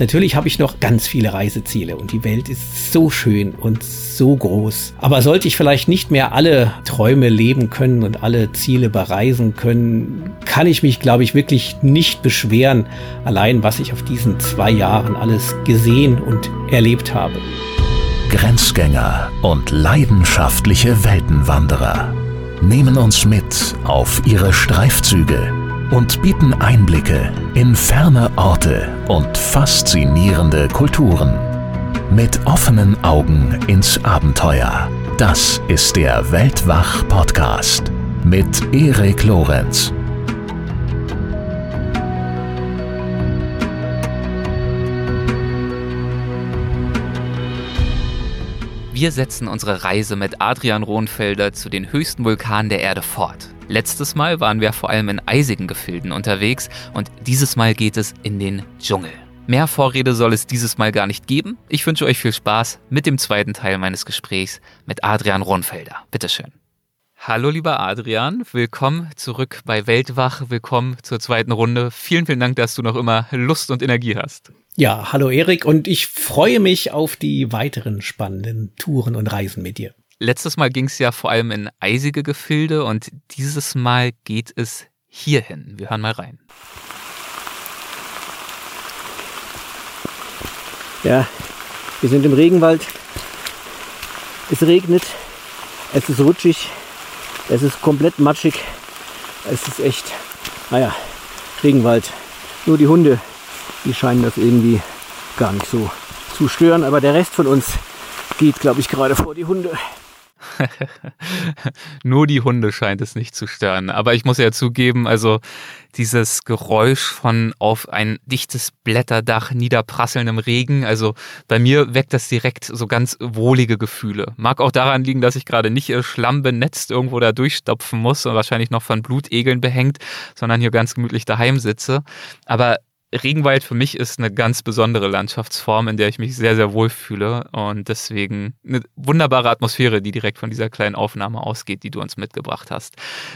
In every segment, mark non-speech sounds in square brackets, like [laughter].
Natürlich habe ich noch ganz viele Reiseziele und die Welt ist so schön und so groß. Aber sollte ich vielleicht nicht mehr alle Träume leben können und alle Ziele bereisen können, kann ich mich, glaube ich, wirklich nicht beschweren, allein was ich auf diesen zwei Jahren alles gesehen und erlebt habe. Grenzgänger und leidenschaftliche Weltenwanderer nehmen uns mit auf ihre Streifzüge und bieten Einblicke in ferne Orte und faszinierende Kulturen. Mit offenen Augen ins Abenteuer. Das ist der Weltwach-Podcast mit Erik Lorenz. Wir setzen unsere Reise mit Adrian Rohnfelder zu den höchsten Vulkanen der Erde fort. Letztes Mal waren wir vor allem in eisigen Gefilden unterwegs und dieses Mal geht es in den Dschungel. Mehr Vorrede soll es dieses Mal gar nicht geben. Ich wünsche euch viel Spaß mit dem zweiten Teil meines Gesprächs mit Adrian Rohnfelder. Bitteschön. Hallo lieber Adrian, willkommen zurück bei Weltwach, willkommen zur zweiten Runde. Vielen, vielen Dank, dass du noch immer Lust und Energie hast. Ja, hallo Erik und ich freue mich auf die weiteren spannenden Touren und Reisen mit dir. Letztes Mal ging es ja vor allem in eisige Gefilde und dieses Mal geht es hierhin. Wir hören mal rein. Ja, wir sind im Regenwald. Es regnet, es ist rutschig, es ist komplett matschig. Es ist echt, naja, Regenwald. Nur die Hunde die scheinen das irgendwie gar nicht so zu stören. Aber der Rest von uns geht, glaube ich, gerade vor die Hunde. [laughs] Nur die Hunde scheint es nicht zu stören. Aber ich muss ja zugeben, also dieses Geräusch von auf ein dichtes Blätterdach niederprasselndem Regen, also bei mir weckt das direkt so ganz wohlige Gefühle. Mag auch daran liegen, dass ich gerade nicht schlammbenetzt irgendwo da durchstopfen muss und wahrscheinlich noch von Blutegeln behängt, sondern hier ganz gemütlich daheim sitze. Aber Regenwald für mich ist eine ganz besondere Landschaftsform, in der ich mich sehr, sehr wohl fühle und deswegen eine wunderbare Atmosphäre, die direkt von dieser kleinen Aufnahme ausgeht, die du uns mitgebracht hast.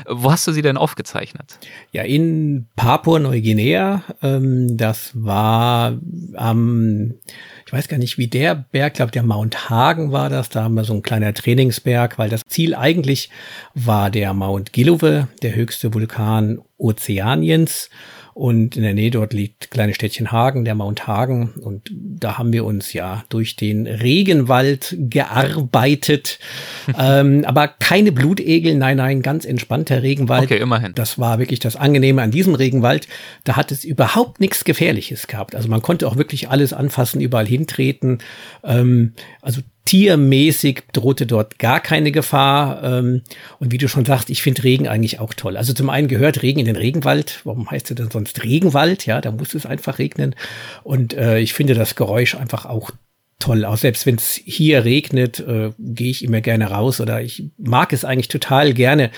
Wo hast du sie denn aufgezeichnet? Ja, in Papua-Neuguinea. Ähm, das war am, ich weiß gar nicht, wie der Berg, glaube der Mount Hagen war das. Da haben wir so ein kleiner Trainingsberg, weil das Ziel eigentlich war der Mount Gilove, der höchste Vulkan Ozeaniens. Und in der Nähe dort liegt kleine Städtchen Hagen, der Mount Hagen. Und da haben wir uns ja durch den Regenwald gearbeitet. [laughs] ähm, aber keine Blutegel, nein, nein, ganz entspannter Regenwald. Okay, immerhin. Das war wirklich das Angenehme an diesem Regenwald. Da hat es überhaupt nichts Gefährliches gehabt. Also man konnte auch wirklich alles anfassen, überall hintreten. Ähm, also tiermäßig drohte dort gar keine Gefahr. Ähm, und wie du schon sagst, ich finde Regen eigentlich auch toll. Also zum einen gehört Regen in den Regenwald. Warum heißt es denn sonst Regenwald? Ja, da muss es einfach regnen. Und äh, ich finde das Geräusch einfach auch toll. Auch selbst wenn es hier regnet, äh, gehe ich immer gerne raus oder ich mag es eigentlich total gerne,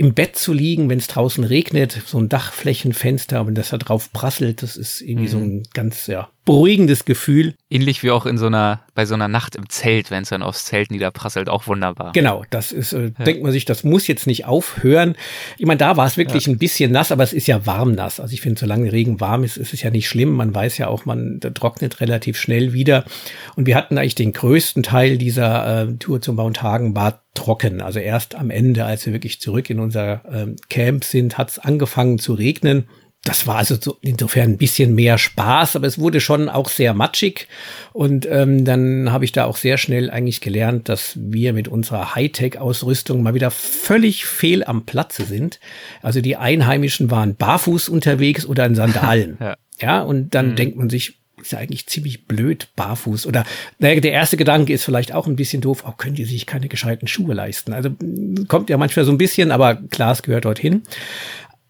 im Bett zu liegen, wenn es draußen regnet, so ein Dachflächenfenster, wenn das da drauf prasselt, das ist irgendwie mhm. so ein ganz ja, beruhigendes Gefühl. Ähnlich wie auch in so einer, bei so einer Nacht im Zelt, wenn es dann aufs Zelt niederprasselt, auch wunderbar. Genau, das ist, äh, ja. denkt man sich, das muss jetzt nicht aufhören. Ich meine, da war es wirklich ja. ein bisschen nass, aber es ist ja warm nass. Also ich finde, solange Regen warm ist, ist es ja nicht schlimm. Man weiß ja auch, man trocknet relativ schnell wieder. Und wir hatten eigentlich den größten Teil dieser äh, Tour zum Mount Hagen war trocken. Also erst am Ende, als wir wirklich zurück in unser ähm, Camp sind, hat es angefangen zu regnen. Das war also so insofern ein bisschen mehr Spaß, aber es wurde schon auch sehr matschig. Und ähm, dann habe ich da auch sehr schnell eigentlich gelernt, dass wir mit unserer Hightech-Ausrüstung mal wieder völlig fehl am Platze sind. Also die Einheimischen waren barfuß unterwegs oder in [laughs] Sandalen. ja. ja, und dann mhm. denkt man sich, ist ja eigentlich ziemlich blöd, barfuß. Oder naja, der erste Gedanke ist vielleicht auch ein bisschen doof, auch können die sich keine gescheiten Schuhe leisten. Also kommt ja manchmal so ein bisschen, aber klar, es gehört dorthin.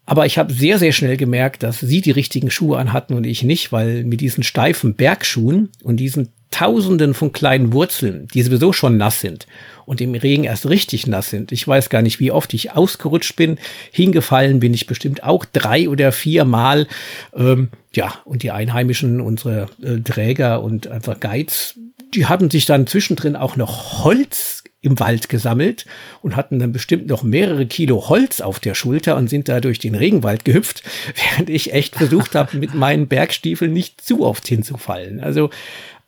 Aber ich habe sehr, sehr schnell gemerkt, dass sie die richtigen Schuhe anhatten und ich nicht, weil mit diesen steifen Bergschuhen und diesen Tausenden von kleinen Wurzeln, die sowieso schon nass sind und im Regen erst richtig nass sind. Ich weiß gar nicht, wie oft ich ausgerutscht bin. Hingefallen bin ich bestimmt auch drei oder vier Mal. Ähm, ja, und die Einheimischen, unsere äh, Träger und einfach Guides, die hatten sich dann zwischendrin auch noch Holz im Wald gesammelt und hatten dann bestimmt noch mehrere Kilo Holz auf der Schulter und sind da durch den Regenwald gehüpft, [laughs] während ich echt versucht habe, mit meinen Bergstiefeln nicht zu oft hinzufallen. Also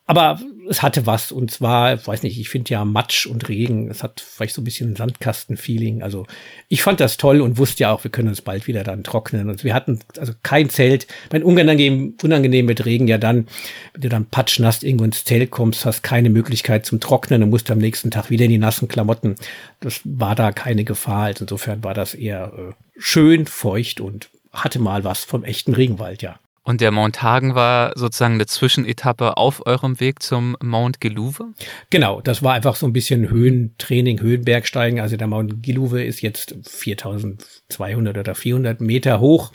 aber es hatte was und zwar, ich weiß nicht, ich finde ja Matsch und Regen, es hat vielleicht so ein bisschen Sandkasten-Feeling. Also ich fand das toll und wusste ja auch, wir können uns bald wieder dann trocknen. Und wir hatten also kein Zelt. Mein unangenehm, unangenehm mit Regen ja dann, wenn du dann patschnass irgendwo ins Zelt kommst, hast keine Möglichkeit zum Trocknen und musst am nächsten Tag wieder in die nassen Klamotten. Das war da keine Gefahr. Also insofern war das eher äh, schön, feucht und hatte mal was vom echten Regenwald, ja. Und der Mount Hagen war sozusagen eine Zwischenetappe auf eurem Weg zum Mount Geluve? Genau, das war einfach so ein bisschen Höhentraining, Höhenbergsteigen. Also der Mount Geluve ist jetzt 4200 oder 400 Meter hoch.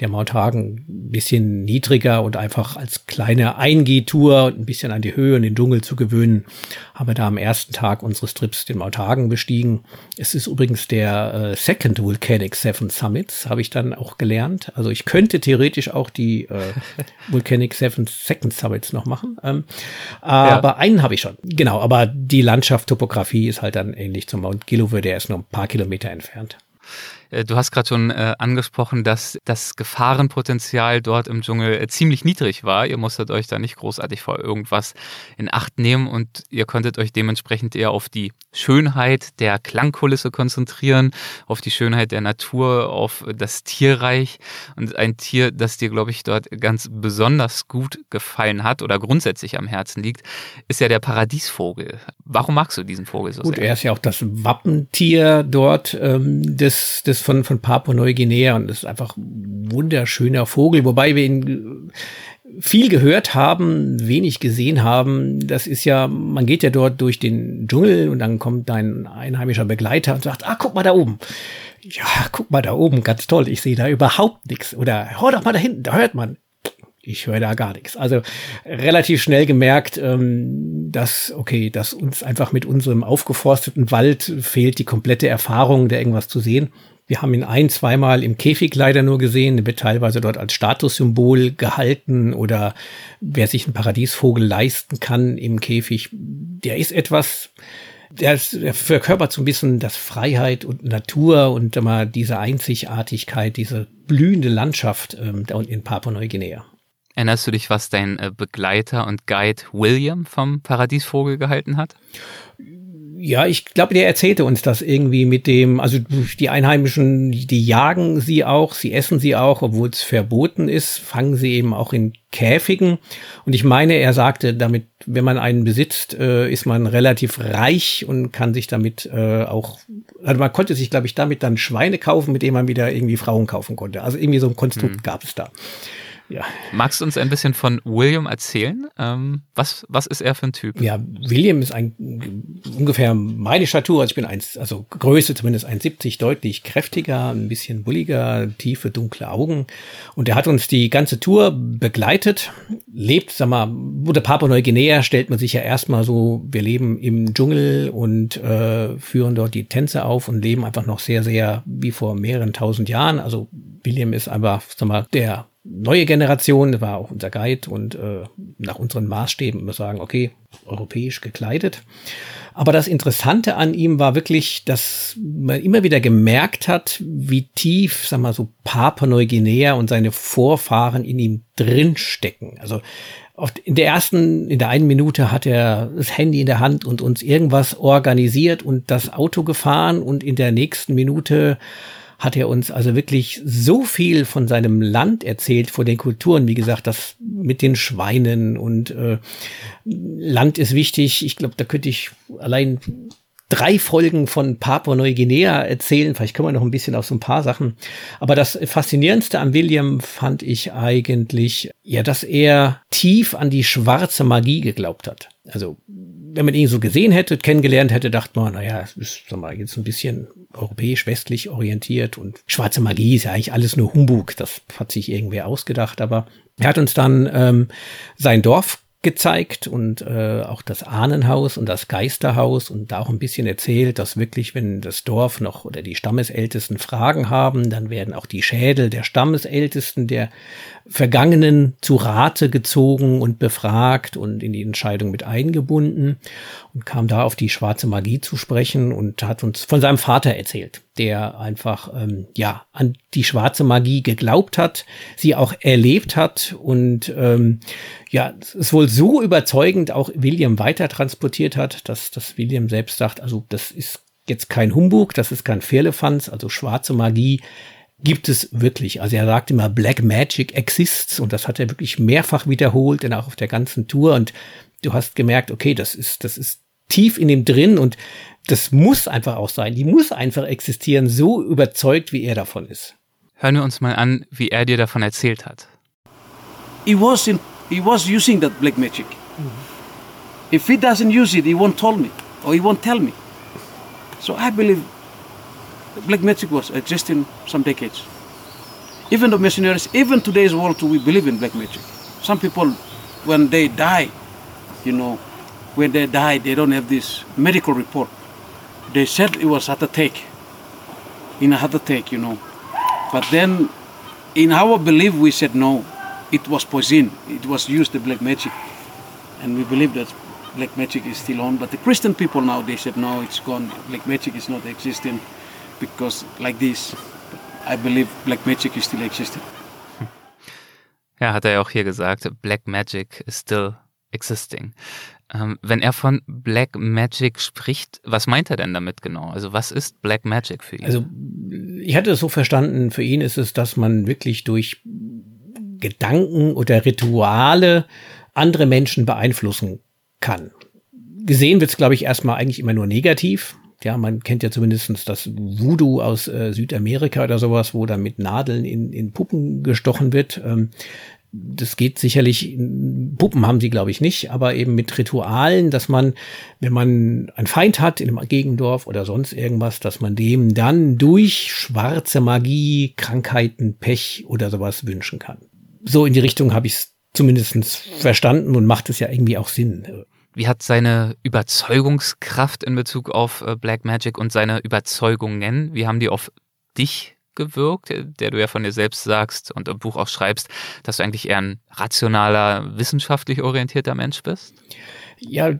Der Mount Hagen ein bisschen niedriger und einfach als kleine Eingehtour und ein bisschen an die Höhe und den Dschungel zu gewöhnen, haben wir da am ersten Tag unseres Trips den Mount Hagen bestiegen. Es ist übrigens der äh, Second Volcanic Seven Summits, habe ich dann auch gelernt. Also ich könnte theoretisch auch die äh, Volcanic Seven Second Summits noch machen. Ähm, aber ja. einen habe ich schon. Genau, aber die Landschaft, Topografie ist halt dann ähnlich zum Mount Gillowe, der ist nur ein paar Kilometer entfernt. Äh, du hast gerade schon äh, angesprochen, dass das Gefahrenpotenzial dort im Dschungel äh, ziemlich niedrig war. Ihr musstet euch da nicht großartig vor irgendwas in Acht nehmen und ihr konntet euch dementsprechend eher auf die Schönheit der Klangkulisse konzentrieren, auf die Schönheit der Natur, auf das Tierreich. Und ein Tier, das dir, glaube ich, dort ganz besonders gut gefallen hat oder grundsätzlich am Herzen liegt, ist ja der Paradiesvogel. Warum magst du diesen Vogel so gut, sehr? Er ist ja auch das Wappentier dort ähm, des, des von, von Papua-Neuguinea und ist einfach ein wunderschöner Vogel, wobei wir ihn viel gehört haben, wenig gesehen haben. Das ist ja, man geht ja dort durch den Dschungel und dann kommt ein einheimischer Begleiter und sagt, ah, guck mal da oben. Ja, guck mal da oben, ganz toll. Ich sehe da überhaupt nichts. Oder hör doch mal da hinten, da hört man. Ich höre da gar nichts. Also relativ schnell gemerkt, ähm, dass, okay, dass uns einfach mit unserem aufgeforsteten Wald fehlt die komplette Erfahrung, da irgendwas zu sehen. Wir haben ihn ein, zweimal im Käfig leider nur gesehen. Wird teilweise dort als Statussymbol gehalten oder wer sich einen Paradiesvogel leisten kann im Käfig, der ist etwas, der, ist, der verkörpert so ein bisschen das Freiheit und Natur und immer diese Einzigartigkeit, diese blühende Landschaft ähm, da unten in Papua-Neuguinea. Erinnerst du dich, was dein äh, Begleiter und Guide William vom Paradiesvogel gehalten hat? Ja, ich glaube, der erzählte uns das irgendwie mit dem, also die Einheimischen, die jagen sie auch, sie essen sie auch, obwohl es verboten ist, fangen sie eben auch in Käfigen. Und ich meine, er sagte, damit, wenn man einen besitzt, äh, ist man relativ reich und kann sich damit äh, auch, also man konnte sich, glaube ich, damit dann Schweine kaufen, mit denen man wieder irgendwie Frauen kaufen konnte. Also irgendwie so ein Konstrukt mhm. gab es da. Ja. Magst du uns ein bisschen von William erzählen? Ähm, was, was ist er für ein Typ? Ja, William ist ein ungefähr meine Statur, also ich bin eins, also Größe zumindest 1,70, deutlich kräftiger, ein bisschen bulliger, tiefe, dunkle Augen. Und er hat uns die ganze Tour begleitet, lebt, sag mal, wurde Papua-Neuguinea, stellt man sich ja erstmal so, wir leben im Dschungel und äh, führen dort die Tänze auf und leben einfach noch sehr, sehr wie vor mehreren tausend Jahren. Also William ist einfach, sag mal, der neue Generation, war auch unser Guide und äh, nach unseren Maßstäben wir sagen, okay, europäisch gekleidet. Aber das Interessante an ihm war wirklich, dass man immer wieder gemerkt hat, wie tief, sag mal so, Papua-Neuguinea und seine Vorfahren in ihm drinstecken. Also in der ersten, in der einen Minute hat er das Handy in der Hand und uns irgendwas organisiert und das Auto gefahren und in der nächsten Minute hat er uns also wirklich so viel von seinem Land erzählt, von den Kulturen, wie gesagt, das mit den Schweinen und äh, Land ist wichtig. Ich glaube, da könnte ich allein drei Folgen von Papua-Neuguinea erzählen. Vielleicht können wir noch ein bisschen auf so ein paar Sachen. Aber das Faszinierendste an William fand ich eigentlich, ja, dass er tief an die schwarze Magie geglaubt hat. Also, wenn man ihn so gesehen hätte, kennengelernt hätte, dachte man, naja, es ist, sag mal, jetzt ein bisschen europäisch-westlich orientiert und schwarze Magie ist ja eigentlich alles nur Humbug. Das hat sich irgendwer ausgedacht, aber er hat uns dann ähm, sein Dorf gezeigt und äh, auch das Ahnenhaus und das Geisterhaus und da auch ein bisschen erzählt, dass wirklich, wenn das Dorf noch oder die Stammesältesten Fragen haben, dann werden auch die Schädel der Stammesältesten der Vergangenen zu Rate gezogen und befragt und in die Entscheidung mit eingebunden und kam da auf die schwarze Magie zu sprechen und hat uns von seinem Vater erzählt, der einfach ähm, ja an die schwarze Magie geglaubt hat, sie auch erlebt hat und ähm, ja, es ist wohl so überzeugend auch William weiter transportiert hat, dass, dass William selbst sagt, also das ist jetzt kein Humbug, das ist kein Firlefanz, also schwarze Magie gibt es wirklich. Also er sagt immer, Black Magic exists und das hat er wirklich mehrfach wiederholt, denn auch auf der ganzen Tour und du hast gemerkt, okay, das ist, das ist tief in ihm drin und das muss einfach auch sein. Die muss einfach existieren, so überzeugt, wie er davon ist. Hören wir uns mal an, wie er dir davon erzählt hat. He was, in, he was using that black magic. If he doesn't use it, he won't tell me or he won't tell me. So I believe black magic was existing some decades. Even the missionaries, even today's world, we believe in black magic. Some people, when they die, you know, when they die, they don't have this medical report. They said it was heart attack, in a heart attack, you know. But then, in our belief, we said no, it was poison. It was used the black magic, and we believe that black magic is still on. But the Christian people now they said no, it's gone. Black magic is not existing because like this, I believe black magic is still existing. [laughs] Ja, hat er ja auch hier gesagt, Black Magic is still existing. Ähm, wenn er von Black Magic spricht, was meint er denn damit genau? Also was ist Black Magic für ihn? Also ich hatte es so verstanden, für ihn ist es, dass man wirklich durch Gedanken oder Rituale andere Menschen beeinflussen kann. Gesehen wird es, glaube ich, erstmal eigentlich immer nur negativ. Ja, man kennt ja zumindestens das Voodoo aus äh, Südamerika oder sowas, wo dann mit Nadeln in, in Puppen gestochen wird. Ähm, das geht sicherlich, Puppen haben sie, glaube ich, nicht, aber eben mit Ritualen, dass man, wenn man einen Feind hat in einem Gegendorf oder sonst irgendwas, dass man dem dann durch schwarze Magie, Krankheiten, Pech oder sowas wünschen kann. So in die Richtung habe ich es zumindest verstanden und macht es ja irgendwie auch Sinn. Wie hat seine Überzeugungskraft in Bezug auf äh, Black Magic und seine Überzeugungen, wie haben die auf dich gewirkt, der du ja von dir selbst sagst und im Buch auch schreibst, dass du eigentlich eher ein rationaler, wissenschaftlich orientierter Mensch bist? Ja,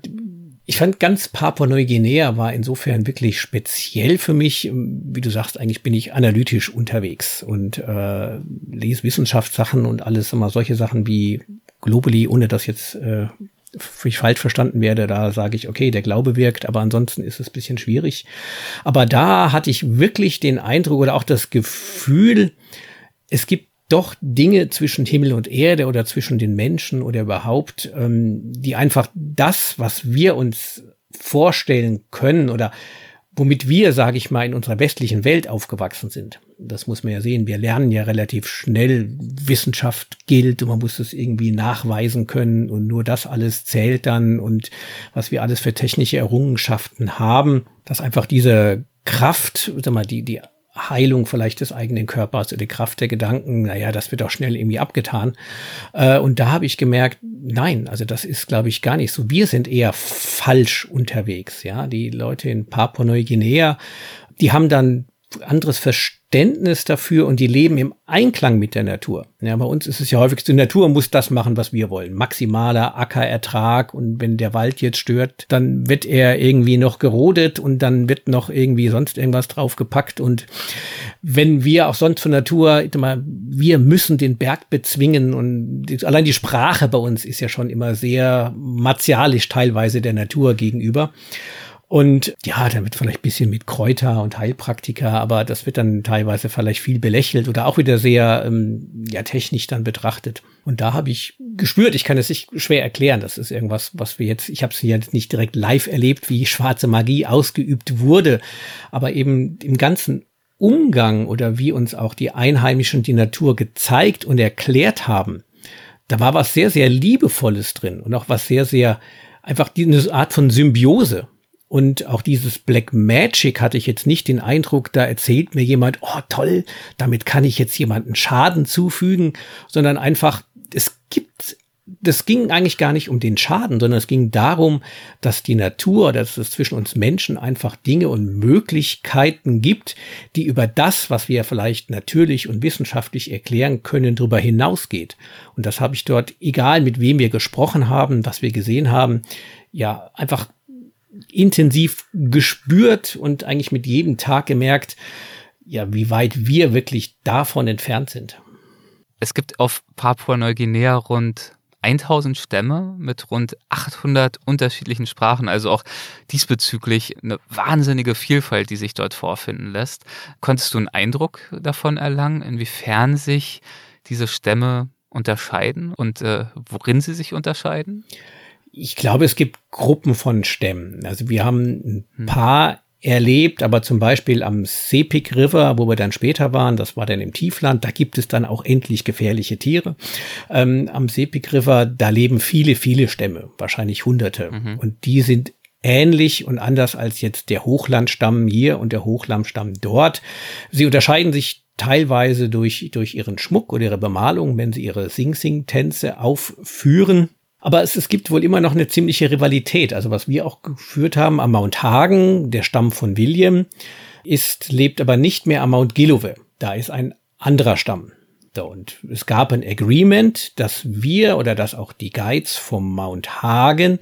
ich fand ganz Papua-Neuguinea war insofern wirklich speziell für mich. Wie du sagst, eigentlich bin ich analytisch unterwegs und äh, lese Wissenschaftssachen und alles immer solche Sachen wie Globally, ohne das jetzt äh, ich falsch verstanden werde, da sage ich, okay, der Glaube wirkt, aber ansonsten ist es bisschen schwierig. Aber da hatte ich wirklich den Eindruck oder auch das Gefühl, es gibt doch Dinge zwischen Himmel und Erde oder zwischen den Menschen oder überhaupt, ähm, die einfach das, was wir uns vorstellen können oder womit wir, sage ich mal, in unserer westlichen Welt aufgewachsen sind. Das muss man ja sehen. Wir lernen ja relativ schnell, Wissenschaft gilt und man muss es irgendwie nachweisen können und nur das alles zählt dann und was wir alles für technische Errungenschaften haben, dass einfach diese Kraft, sag mal, die, die Heilung vielleicht des eigenen Körpers oder die Kraft der Gedanken, naja, das wird auch schnell irgendwie abgetan. Äh, und da habe ich gemerkt, nein, also das ist, glaube ich, gar nicht so. Wir sind eher falsch unterwegs, ja. Die Leute in Papua-Neuguinea, die haben dann anderes Verständnis dafür und die leben im Einklang mit der Natur. Ja, bei uns ist es ja häufig, die Natur muss das machen, was wir wollen. Maximaler Ackerertrag und wenn der Wald jetzt stört, dann wird er irgendwie noch gerodet und dann wird noch irgendwie sonst irgendwas draufgepackt und wenn wir auch sonst von Natur, immer, wir müssen den Berg bezwingen und allein die Sprache bei uns ist ja schon immer sehr martialisch teilweise der Natur gegenüber. Und ja, dann wird vielleicht bisschen mit Kräuter und Heilpraktika, aber das wird dann teilweise vielleicht viel belächelt oder auch wieder sehr ähm, ja, technisch dann betrachtet. Und da habe ich gespürt, ich kann es nicht schwer erklären, das ist irgendwas, was wir jetzt, ich habe es jetzt nicht direkt live erlebt, wie schwarze Magie ausgeübt wurde, aber eben im ganzen Umgang oder wie uns auch die Einheimischen die Natur gezeigt und erklärt haben, da war was sehr, sehr Liebevolles drin und auch was sehr, sehr einfach diese Art von Symbiose. Und auch dieses Black Magic hatte ich jetzt nicht den Eindruck, da erzählt mir jemand, oh toll, damit kann ich jetzt jemanden Schaden zufügen, sondern einfach, es gibt das ging eigentlich gar nicht um den Schaden, sondern es ging darum, dass die Natur, dass es zwischen uns Menschen einfach Dinge und Möglichkeiten gibt, die über das, was wir vielleicht natürlich und wissenschaftlich erklären können, darüber hinausgeht. Und das habe ich dort, egal mit wem wir gesprochen haben, was wir gesehen haben, ja, einfach intensiv gespürt und eigentlich mit jedem Tag gemerkt, ja, wie weit wir wirklich davon entfernt sind. Es gibt auf Papua-Neuguinea rund 1000 Stämme mit rund 800 unterschiedlichen Sprachen, also auch diesbezüglich eine wahnsinnige Vielfalt, die sich dort vorfinden lässt. Konntest du einen Eindruck davon erlangen, inwiefern sich diese Stämme unterscheiden und äh, worin sie sich unterscheiden? Ich glaube, es gibt Gruppen von Stämmen. Also wir haben ein hm. paar erlebt, aber zum Beispiel am Sepik River, wo wir dann später waren, das war dann im Tiefland, da gibt es dann auch endlich gefährliche Tiere. Ähm, am Sepik River, da leben viele, viele Stämme, wahrscheinlich Hunderte. Mhm. Und die sind ähnlich und anders als jetzt der Hochlandstamm hier und der Hochlandstamm dort. Sie unterscheiden sich teilweise durch, durch ihren Schmuck oder ihre Bemalung, wenn sie ihre Sing-Sing-Tänze aufführen. Aber es, es gibt wohl immer noch eine ziemliche Rivalität. Also was wir auch geführt haben am Mount Hagen, der Stamm von William, ist, lebt aber nicht mehr am Mount Gillove. Da ist ein anderer Stamm. Und es gab ein Agreement, dass wir oder dass auch die Guides vom Mount Hagen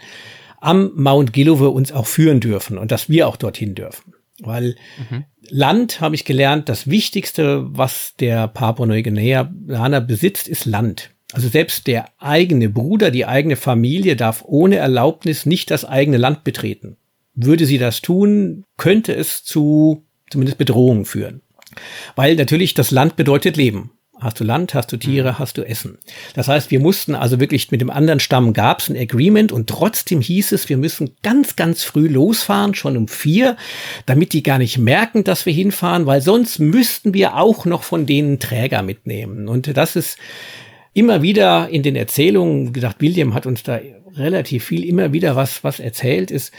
am Mount Gillove uns auch führen dürfen und dass wir auch dorthin dürfen. Weil mhm. Land, habe ich gelernt, das Wichtigste, was der Papua-Neuguineaner besitzt, ist Land. Also selbst der eigene Bruder, die eigene Familie darf ohne Erlaubnis nicht das eigene Land betreten. Würde sie das tun, könnte es zu zumindest Bedrohungen führen. Weil natürlich das Land bedeutet Leben. Hast du Land, hast du Tiere, mhm. hast du Essen. Das heißt, wir mussten also wirklich mit dem anderen Stamm gab es ein Agreement und trotzdem hieß es, wir müssen ganz, ganz früh losfahren, schon um vier, damit die gar nicht merken, dass wir hinfahren, weil sonst müssten wir auch noch von denen Träger mitnehmen. Und das ist immer wieder in den Erzählungen, wie gesagt, William hat uns da relativ viel immer wieder was, was erzählt ist.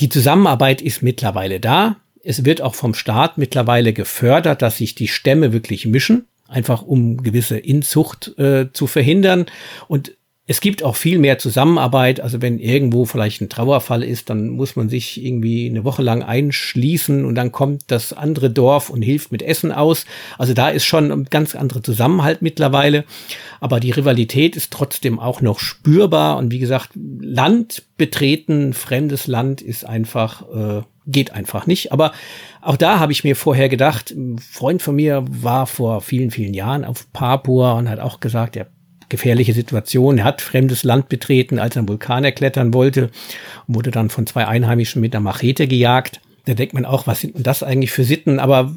Die Zusammenarbeit ist mittlerweile da. Es wird auch vom Staat mittlerweile gefördert, dass sich die Stämme wirklich mischen, einfach um gewisse Inzucht äh, zu verhindern. Und es gibt auch viel mehr Zusammenarbeit. Also wenn irgendwo vielleicht ein Trauerfall ist, dann muss man sich irgendwie eine Woche lang einschließen und dann kommt das andere Dorf und hilft mit Essen aus. Also da ist schon ein ganz anderer Zusammenhalt mittlerweile. Aber die Rivalität ist trotzdem auch noch spürbar. Und wie gesagt, Land betreten, fremdes Land ist einfach, äh, geht einfach nicht. Aber auch da habe ich mir vorher gedacht, ein Freund von mir war vor vielen, vielen Jahren auf Papua und hat auch gesagt, er gefährliche Situation. Er hat fremdes Land betreten, als er einen Vulkan erklettern wollte und wurde dann von zwei Einheimischen mit einer Machete gejagt. Da denkt man auch, was sind denn das eigentlich für Sitten? Aber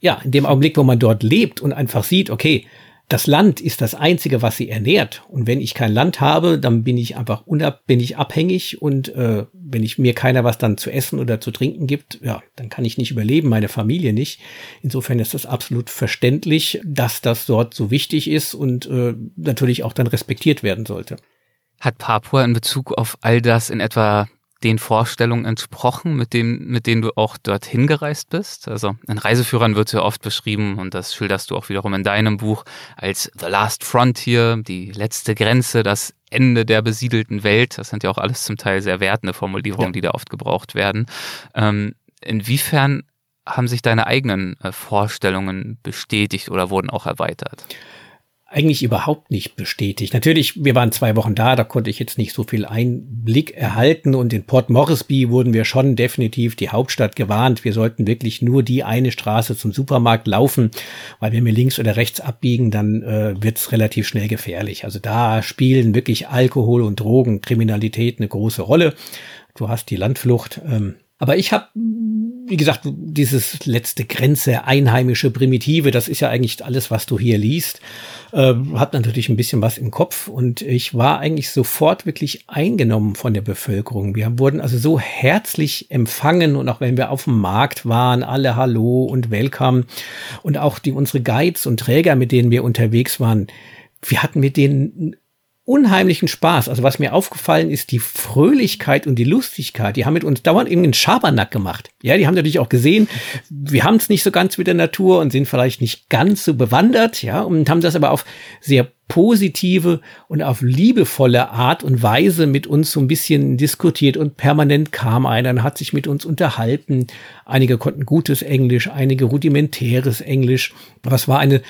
ja, in dem Augenblick, wo man dort lebt und einfach sieht, okay, das Land ist das einzige, was sie ernährt. Und wenn ich kein Land habe, dann bin ich einfach unab, bin ich abhängig und äh, wenn ich mir keiner was dann zu essen oder zu trinken gibt, ja, dann kann ich nicht überleben, meine Familie nicht. Insofern ist das absolut verständlich, dass das dort so wichtig ist und äh, natürlich auch dann respektiert werden sollte. Hat Papua in Bezug auf all das in etwa den Vorstellungen entsprochen, mit, dem, mit denen du auch dorthin gereist bist? Also in Reiseführern wird ja oft beschrieben, und das schilderst du auch wiederum in deinem Buch, als The Last Frontier, die letzte Grenze, das Ende der besiedelten Welt. Das sind ja auch alles zum Teil sehr wertende Formulierungen, ja. die da oft gebraucht werden. Ähm, inwiefern haben sich deine eigenen äh, Vorstellungen bestätigt oder wurden auch erweitert? Eigentlich überhaupt nicht bestätigt. Natürlich, wir waren zwei Wochen da, da konnte ich jetzt nicht so viel Einblick erhalten und in Port Moresby wurden wir schon definitiv die Hauptstadt gewarnt. Wir sollten wirklich nur die eine Straße zum Supermarkt laufen, weil wenn wir links oder rechts abbiegen, dann äh, wird es relativ schnell gefährlich. Also da spielen wirklich Alkohol und Drogen, Kriminalität eine große Rolle. Du hast die Landflucht. Ähm, aber ich habe, wie gesagt, dieses letzte Grenze, einheimische, primitive, das ist ja eigentlich alles, was du hier liest, äh, hat natürlich ein bisschen was im Kopf und ich war eigentlich sofort wirklich eingenommen von der Bevölkerung. Wir wurden also so herzlich empfangen und auch wenn wir auf dem Markt waren, alle Hallo und Welcome und auch die unsere Guides und Träger, mit denen wir unterwegs waren, wir hatten mit denen unheimlichen Spaß. Also was mir aufgefallen ist, die Fröhlichkeit und die Lustigkeit. Die haben mit uns dauernd irgendwie einen Schabernack gemacht. Ja, die haben natürlich auch gesehen, wir haben es nicht so ganz mit der Natur und sind vielleicht nicht ganz so bewandert, ja, und haben das aber auf sehr positive und auf liebevolle Art und Weise mit uns so ein bisschen diskutiert und permanent kam einer und hat sich mit uns unterhalten. Einige konnten gutes Englisch, einige rudimentäres Englisch. Aber es war eine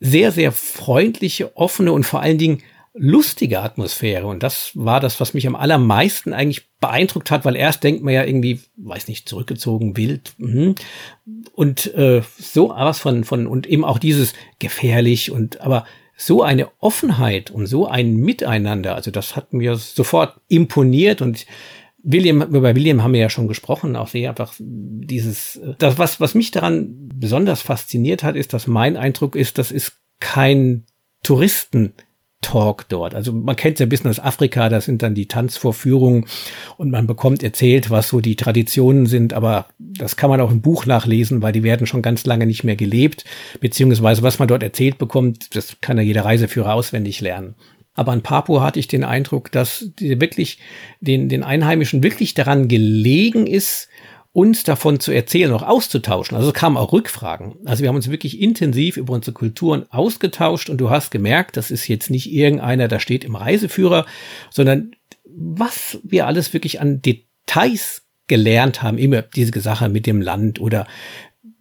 sehr, sehr freundliche, offene und vor allen Dingen lustige Atmosphäre. Und das war das, was mich am allermeisten eigentlich beeindruckt hat, weil erst denkt man ja irgendwie, weiß nicht, zurückgezogen, wild. Mh. Und äh, so was von, von, und eben auch dieses gefährlich und aber so eine Offenheit und so ein Miteinander, also das hat mir sofort imponiert und William, über William haben wir ja schon gesprochen, auch sehr einfach dieses, das, was, was mich daran besonders fasziniert hat, ist, dass mein Eindruck ist, das ist kein Touristen Talk dort. Also man kennt ja ein bisschen aus Afrika, das sind dann die Tanzvorführungen und man bekommt erzählt, was so die Traditionen sind, aber das kann man auch im Buch nachlesen, weil die werden schon ganz lange nicht mehr gelebt, beziehungsweise was man dort erzählt bekommt, das kann ja jeder Reiseführer auswendig lernen. Aber an Papua hatte ich den Eindruck, dass die wirklich den, den Einheimischen wirklich daran gelegen ist, uns davon zu erzählen, auch auszutauschen. Also es kamen auch Rückfragen. Also wir haben uns wirklich intensiv über unsere Kulturen ausgetauscht und du hast gemerkt, das ist jetzt nicht irgendeiner, da steht im Reiseführer, sondern was wir alles wirklich an Details gelernt haben, immer diese Sache mit dem Land oder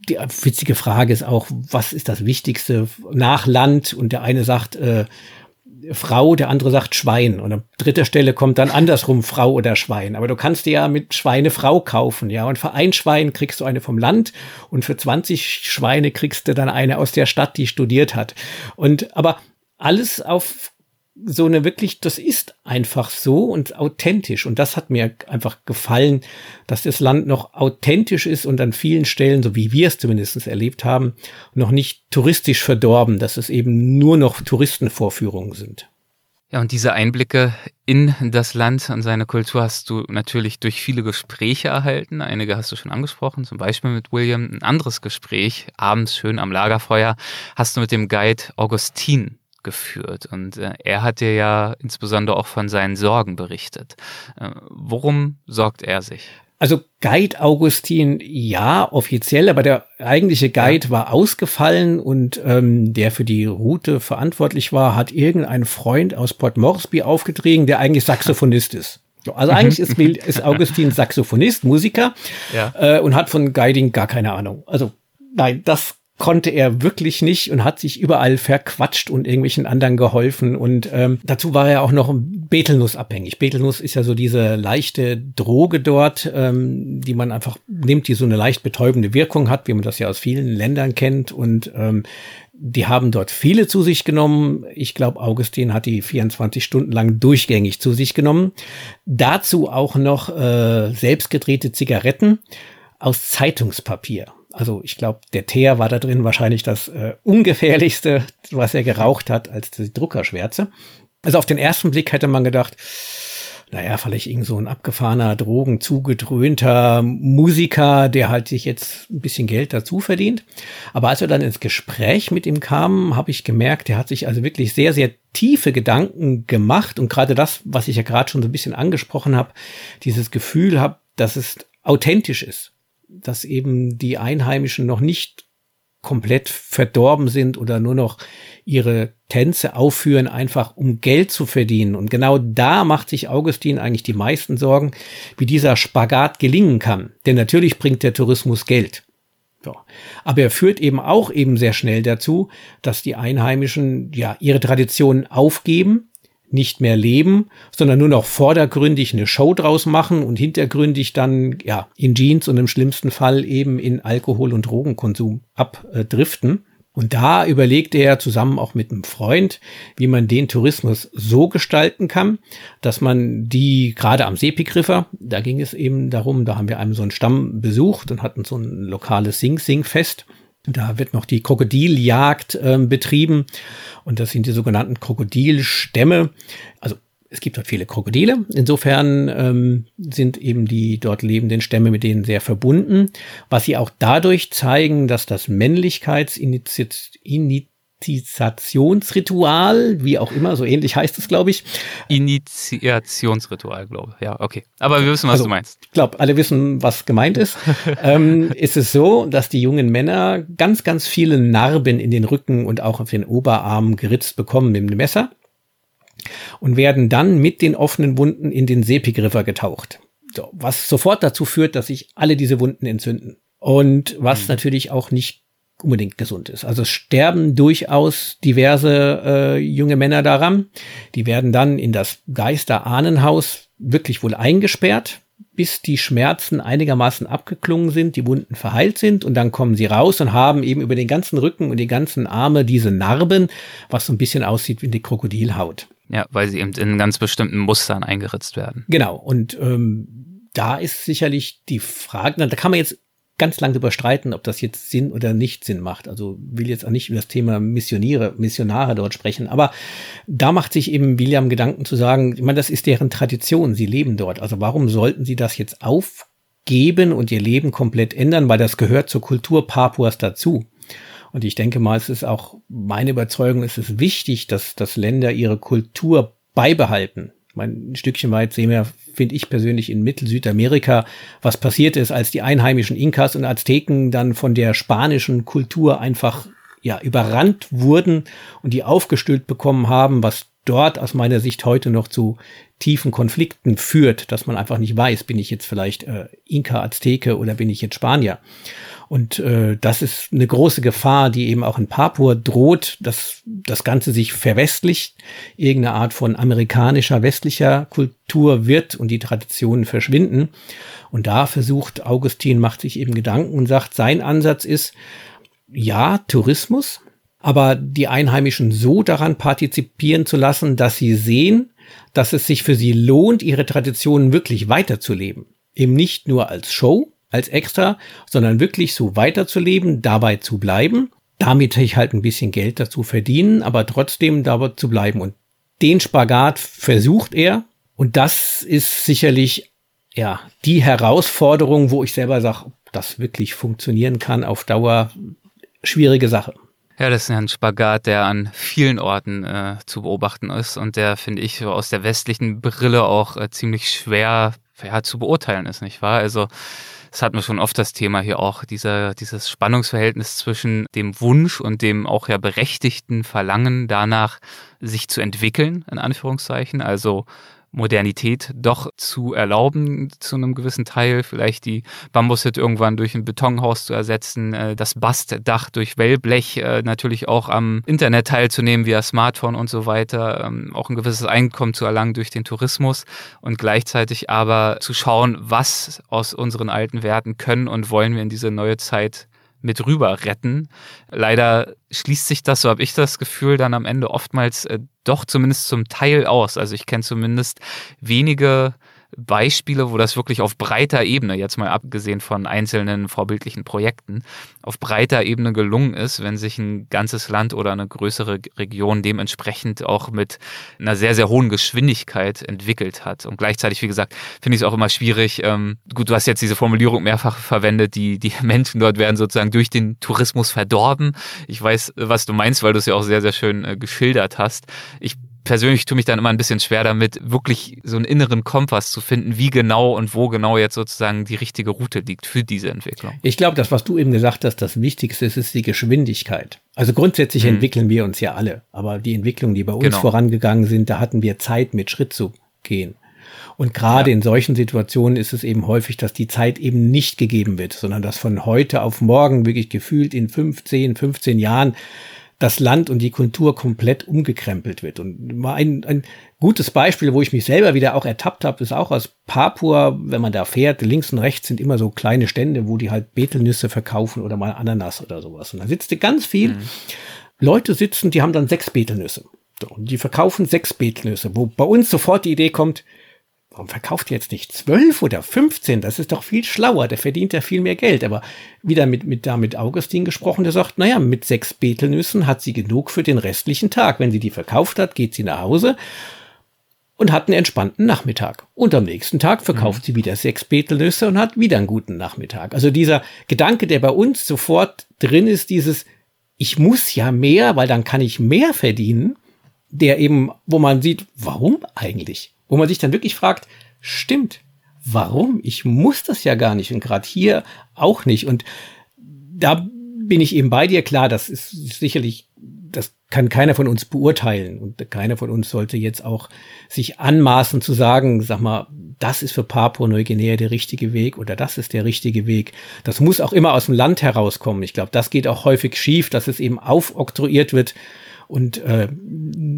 die witzige Frage ist auch, was ist das Wichtigste nach Land? Und der eine sagt, äh, Frau, der andere sagt Schwein. Und an dritter Stelle kommt dann andersrum Frau oder Schwein. Aber du kannst dir ja mit Schweine Frau kaufen, ja. Und für ein Schwein kriegst du eine vom Land und für 20 Schweine kriegst du dann eine aus der Stadt, die studiert hat. Und aber alles auf so eine wirklich, das ist einfach so und authentisch. Und das hat mir einfach gefallen, dass das Land noch authentisch ist und an vielen Stellen, so wie wir es zumindest erlebt haben, noch nicht touristisch verdorben, dass es eben nur noch Touristenvorführungen sind. Ja, und diese Einblicke in das Land und seine Kultur hast du natürlich durch viele Gespräche erhalten. Einige hast du schon angesprochen, zum Beispiel mit William. Ein anderes Gespräch, abends schön am Lagerfeuer, hast du mit dem Guide Augustin geführt. Und äh, er hat dir ja insbesondere auch von seinen Sorgen berichtet. Äh, worum sorgt er sich? Also Guide Augustin, ja, offiziell, aber der eigentliche Guide ja. war ausgefallen und ähm, der für die Route verantwortlich war, hat irgendein Freund aus Port Moresby aufgetrieben, der eigentlich Saxophonist ist. Also eigentlich ist, ist Augustin [laughs] Saxophonist, Musiker ja. äh, und hat von Guiding gar keine Ahnung. Also nein, das konnte er wirklich nicht und hat sich überall verquatscht und irgendwelchen anderen geholfen. Und ähm, dazu war er auch noch Betelnuss abhängig. Betelnuss ist ja so diese leichte Droge dort, ähm, die man einfach nimmt, die so eine leicht betäubende Wirkung hat, wie man das ja aus vielen Ländern kennt. Und ähm, die haben dort viele zu sich genommen. Ich glaube, Augustin hat die 24 Stunden lang durchgängig zu sich genommen. Dazu auch noch äh, selbstgedrehte Zigaretten aus Zeitungspapier. Also ich glaube, der Teer war da drin wahrscheinlich das äh, ungefährlichste, was er geraucht hat, als die Druckerschwärze. Also auf den ersten Blick hätte man gedacht, naja, vielleicht irgend so ein abgefahrener, drogenzugedröhnter Musiker, der halt sich jetzt ein bisschen Geld dazu verdient. Aber als wir dann ins Gespräch mit ihm kamen, habe ich gemerkt, er hat sich also wirklich sehr, sehr tiefe Gedanken gemacht. Und gerade das, was ich ja gerade schon so ein bisschen angesprochen habe, dieses Gefühl habe, dass es authentisch ist dass eben die Einheimischen noch nicht komplett verdorben sind oder nur noch ihre Tänze aufführen, einfach um Geld zu verdienen. Und genau da macht sich Augustin eigentlich die meisten Sorgen, wie dieser Spagat gelingen kann. Denn natürlich bringt der Tourismus Geld. So. Aber er führt eben auch eben sehr schnell dazu, dass die Einheimischen ja ihre Traditionen aufgeben, nicht mehr leben, sondern nur noch vordergründig eine Show draus machen und hintergründig dann ja in Jeans und im schlimmsten Fall eben in Alkohol- und Drogenkonsum abdriften. Und da überlegte er zusammen auch mit einem Freund, wie man den Tourismus so gestalten kann, dass man die, gerade am Seepigriffer, da ging es eben darum, da haben wir einem so einen Stamm besucht und hatten so ein lokales Sing-Sing-Fest. Da wird noch die Krokodiljagd äh, betrieben und das sind die sogenannten Krokodilstämme. Also es gibt dort viele Krokodile. Insofern ähm, sind eben die dort lebenden Stämme mit denen sehr verbunden, was sie auch dadurch zeigen, dass das Männlichkeitsinitiativ Initiationsritual, wie auch immer, so ähnlich heißt es, glaube ich. Initiationsritual, glaube ich. Ja, okay. Aber wir wissen, was also, du meinst. Ich glaube, alle wissen, was gemeint ist. [laughs] ähm, ist es so, dass die jungen Männer ganz, ganz viele Narben in den Rücken und auch auf den Oberarm geritzt bekommen mit dem Messer und werden dann mit den offenen Wunden in den Sepik River getaucht. So, was sofort dazu führt, dass sich alle diese Wunden entzünden. Und was mhm. natürlich auch nicht unbedingt gesund ist. Also sterben durchaus diverse äh, junge Männer daran. Die werden dann in das Geisterahnenhaus wirklich wohl eingesperrt, bis die Schmerzen einigermaßen abgeklungen sind, die Wunden verheilt sind und dann kommen sie raus und haben eben über den ganzen Rücken und die ganzen Arme diese Narben, was so ein bisschen aussieht wie die Krokodilhaut. Ja, weil sie eben in ganz bestimmten Mustern eingeritzt werden. Genau. Und ähm, da ist sicherlich die Frage, da kann man jetzt ganz lang darüber streiten, ob das jetzt Sinn oder nicht Sinn macht. Also will jetzt auch nicht über das Thema Missioniere, Missionare dort sprechen. Aber da macht sich eben William Gedanken zu sagen, ich meine, das ist deren Tradition. Sie leben dort. Also warum sollten sie das jetzt aufgeben und ihr Leben komplett ändern? Weil das gehört zur Kultur Papuas dazu. Und ich denke mal, es ist auch meine Überzeugung, es ist wichtig, dass, dass Länder ihre Kultur beibehalten mein, ein Stückchen weit sehen wir, finde ich persönlich, in Mittel-Südamerika, was passiert ist, als die einheimischen Inkas und Azteken dann von der spanischen Kultur einfach ja überrannt wurden und die aufgestülpt bekommen haben, was dort aus meiner Sicht heute noch zu tiefen Konflikten führt, dass man einfach nicht weiß, bin ich jetzt vielleicht äh, Inka, Azteke oder bin ich jetzt Spanier. Und äh, das ist eine große Gefahr, die eben auch in Papua droht, dass das Ganze sich verwestlicht, irgendeine Art von amerikanischer, westlicher Kultur wird und die Traditionen verschwinden. Und da versucht Augustin, macht sich eben Gedanken und sagt, sein Ansatz ist, ja, Tourismus, aber die Einheimischen so daran partizipieren zu lassen, dass sie sehen, dass es sich für sie lohnt, ihre Traditionen wirklich weiterzuleben. Eben nicht nur als Show, als extra, sondern wirklich so weiterzuleben, dabei zu bleiben, damit ich halt ein bisschen Geld dazu verdienen, aber trotzdem dabei zu bleiben. Und den Spagat versucht er. Und das ist sicherlich, ja, die Herausforderung, wo ich selber sage, das wirklich funktionieren kann auf Dauer, schwierige Sache. Ja, das ist ein Spagat, der an vielen Orten äh, zu beobachten ist und der, finde ich, aus der westlichen Brille auch äh, ziemlich schwer ja, zu beurteilen ist, nicht wahr? Also das hatten wir schon oft das Thema hier auch, dieser, dieses Spannungsverhältnis zwischen dem Wunsch und dem auch ja berechtigten Verlangen danach, sich zu entwickeln, in Anführungszeichen. Also Modernität doch zu erlauben, zu einem gewissen Teil, vielleicht die Bambushütte irgendwann durch ein Betonhaus zu ersetzen, äh, das Bastdach durch Wellblech, äh, natürlich auch am Internet teilzunehmen via Smartphone und so weiter, ähm, auch ein gewisses Einkommen zu erlangen durch den Tourismus und gleichzeitig aber zu schauen, was aus unseren alten Werten können und wollen wir in diese neue Zeit mit rüber retten. Leider schließt sich das, so habe ich das Gefühl, dann am Ende oftmals äh, doch zumindest zum Teil aus. Also ich kenne zumindest wenige Beispiele, wo das wirklich auf breiter Ebene, jetzt mal abgesehen von einzelnen vorbildlichen Projekten, auf breiter Ebene gelungen ist, wenn sich ein ganzes Land oder eine größere Region dementsprechend auch mit einer sehr, sehr hohen Geschwindigkeit entwickelt hat. Und gleichzeitig, wie gesagt, finde ich es auch immer schwierig. Ähm, gut, du hast jetzt diese Formulierung mehrfach verwendet, die, die [laughs] Menschen dort werden sozusagen durch den Tourismus verdorben. Ich weiß, was du meinst, weil du es ja auch sehr, sehr schön äh, geschildert hast. Ich persönlich tue mich dann immer ein bisschen schwer damit, wirklich so einen inneren Kompass zu finden, wie genau und wo genau jetzt sozusagen die richtige Route liegt für diese Entwicklung. Ich glaube, das, was du eben gesagt hast, das Wichtigste ist, ist die Geschwindigkeit. Also grundsätzlich mhm. entwickeln wir uns ja alle, aber die Entwicklungen, die bei uns genau. vorangegangen sind, da hatten wir Zeit, mit Schritt zu gehen. Und gerade ja. in solchen Situationen ist es eben häufig, dass die Zeit eben nicht gegeben wird, sondern dass von heute auf morgen wirklich gefühlt in 15, 15 Jahren das Land und die Kultur komplett umgekrempelt wird. Und mal ein, ein gutes Beispiel, wo ich mich selber wieder auch ertappt habe, ist auch aus Papua, wenn man da fährt, links und rechts sind immer so kleine Stände, wo die halt Betelnüsse verkaufen oder mal Ananas oder sowas. Und da sitzt ganz viel mhm. Leute sitzen, die haben dann sechs Betelnüsse. Und die verkaufen sechs Betelnüsse, wo bei uns sofort die Idee kommt, Warum verkauft ihr jetzt nicht zwölf oder 15? Das ist doch viel schlauer. Der verdient ja viel mehr Geld. Aber wieder mit, mit, da mit Augustin gesprochen, der sagt, naja, mit sechs Betelnüssen hat sie genug für den restlichen Tag. Wenn sie die verkauft hat, geht sie nach Hause und hat einen entspannten Nachmittag. Und am nächsten Tag verkauft mhm. sie wieder sechs Betelnüsse und hat wieder einen guten Nachmittag. Also dieser Gedanke, der bei uns sofort drin ist, dieses, ich muss ja mehr, weil dann kann ich mehr verdienen, der eben, wo man sieht, warum eigentlich? Wo man sich dann wirklich fragt, stimmt, warum? Ich muss das ja gar nicht und gerade hier auch nicht. Und da bin ich eben bei dir. Klar, das ist sicherlich, das kann keiner von uns beurteilen und keiner von uns sollte jetzt auch sich anmaßen zu sagen, sag mal, das ist für Papua-Neuguinea der richtige Weg oder das ist der richtige Weg. Das muss auch immer aus dem Land herauskommen. Ich glaube, das geht auch häufig schief, dass es eben aufoktroyiert wird und äh,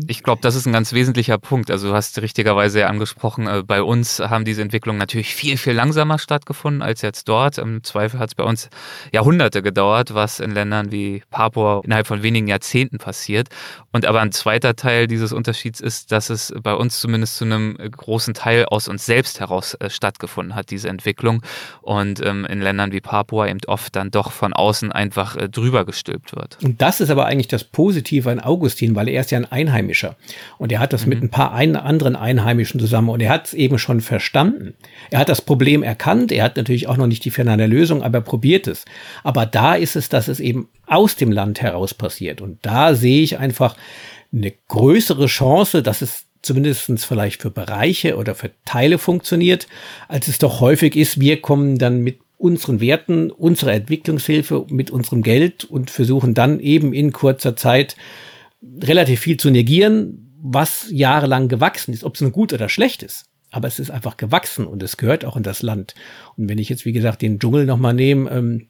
ich glaube, das ist ein ganz wesentlicher Punkt. Also du hast richtigerweise ja angesprochen, äh, bei uns haben diese Entwicklungen natürlich viel, viel langsamer stattgefunden als jetzt dort. Im Zweifel hat es bei uns Jahrhunderte gedauert, was in Ländern wie Papua innerhalb von wenigen Jahrzehnten passiert. Und aber ein zweiter Teil dieses Unterschieds ist, dass es bei uns zumindest zu einem großen Teil aus uns selbst heraus äh, stattgefunden hat, diese Entwicklung. Und ähm, in Ländern wie Papua eben oft dann doch von außen einfach äh, drüber gestülpt wird. Und das ist aber eigentlich das Positive an Augustin, weil er ist ja ein Einheimischer. Und er hat das mhm. mit ein paar ein, anderen Einheimischen zusammen und er hat es eben schon verstanden. Er hat das Problem erkannt, er hat natürlich auch noch nicht die finale Lösung, aber er probiert es. Aber da ist es, dass es eben aus dem Land heraus passiert. Und da sehe ich einfach eine größere Chance, dass es zumindestens vielleicht für Bereiche oder für Teile funktioniert, als es doch häufig ist, wir kommen dann mit unseren Werten, unserer Entwicklungshilfe, mit unserem Geld und versuchen dann eben in kurzer Zeit relativ viel zu negieren, was jahrelang gewachsen ist, ob es nun gut oder schlecht ist. Aber es ist einfach gewachsen und es gehört auch in das Land. Und wenn ich jetzt, wie gesagt, den Dschungel nochmal nehme, ähm,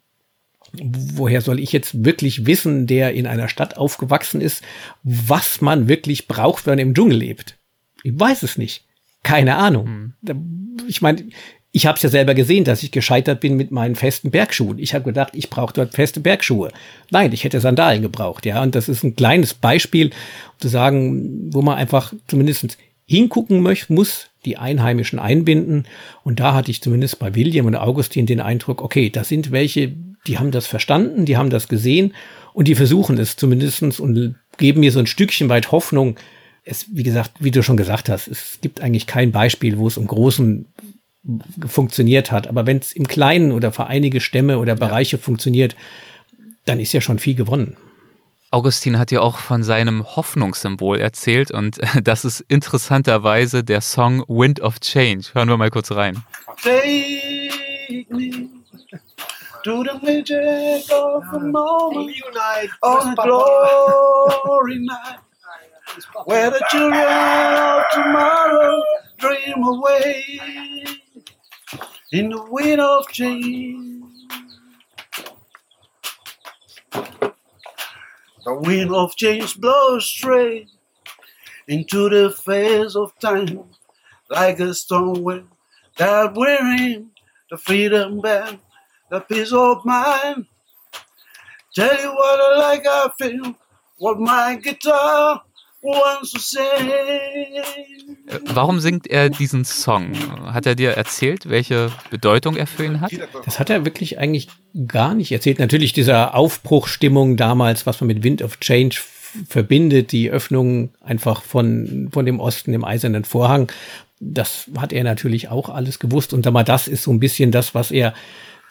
woher soll ich jetzt wirklich wissen, der in einer Stadt aufgewachsen ist, was man wirklich braucht, wenn man im Dschungel lebt? Ich weiß es nicht. Keine Ahnung. Hm. Ich meine, ich habe es ja selber gesehen, dass ich gescheitert bin mit meinen festen Bergschuhen. Ich habe gedacht, ich brauche dort feste Bergschuhe. Nein, ich hätte Sandalen gebraucht, ja. Und das ist ein kleines Beispiel, um zu sagen, wo man einfach zumindest hingucken möchte, muss, die Einheimischen einbinden. Und da hatte ich zumindest bei William und Augustin den Eindruck, okay, da sind welche, die haben das verstanden, die haben das gesehen und die versuchen es zumindestens und geben mir so ein Stückchen weit Hoffnung. Es, wie gesagt, wie du schon gesagt hast, es gibt eigentlich kein Beispiel, wo es im Großen funktioniert hat. Aber wenn es im Kleinen oder für einige Stämme oder Bereiche ja. funktioniert, dann ist ja schon viel gewonnen. Augustin hat ja auch von seinem Hoffnungssymbol erzählt und [laughs] das ist interessanterweise der Song Wind of Change. Hören wir mal kurz rein. Take me to the magic of a moment of glory night where the children of tomorrow dream away in the wind of change. The wind of change blows straight into the face of time like a storm wind that wearing the freedom band, the peace of mind. Tell you what I like, I feel, what my guitar Warum singt er diesen Song? Hat er dir erzählt, welche Bedeutung er für ihn hat? Das hat er wirklich eigentlich gar nicht erzählt. Natürlich dieser Aufbruchstimmung damals, was man mit Wind of Change verbindet, die Öffnung einfach von, von dem Osten, dem eisernen Vorhang. Das hat er natürlich auch alles gewusst. Und mal, das ist so ein bisschen das, was er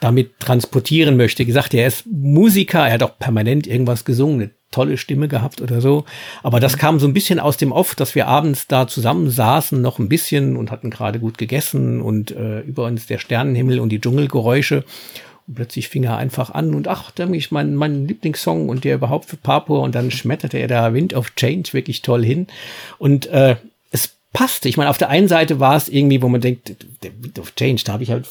damit transportieren möchte. Gesagt, er ist Musiker, er hat auch permanent irgendwas gesungen, eine tolle Stimme gehabt oder so. Aber das kam so ein bisschen aus dem Off, dass wir abends da zusammen saßen, noch ein bisschen und hatten gerade gut gegessen und äh, über uns der Sternenhimmel und die Dschungelgeräusche. Und plötzlich fing er einfach an und ach, da ich mein, mein Lieblingssong und der überhaupt für Papua und dann schmetterte er da Wind of Change wirklich toll hin. Und äh, es passte. Ich meine, auf der einen Seite war es irgendwie, wo man denkt, der Wind of Change, da habe ich halt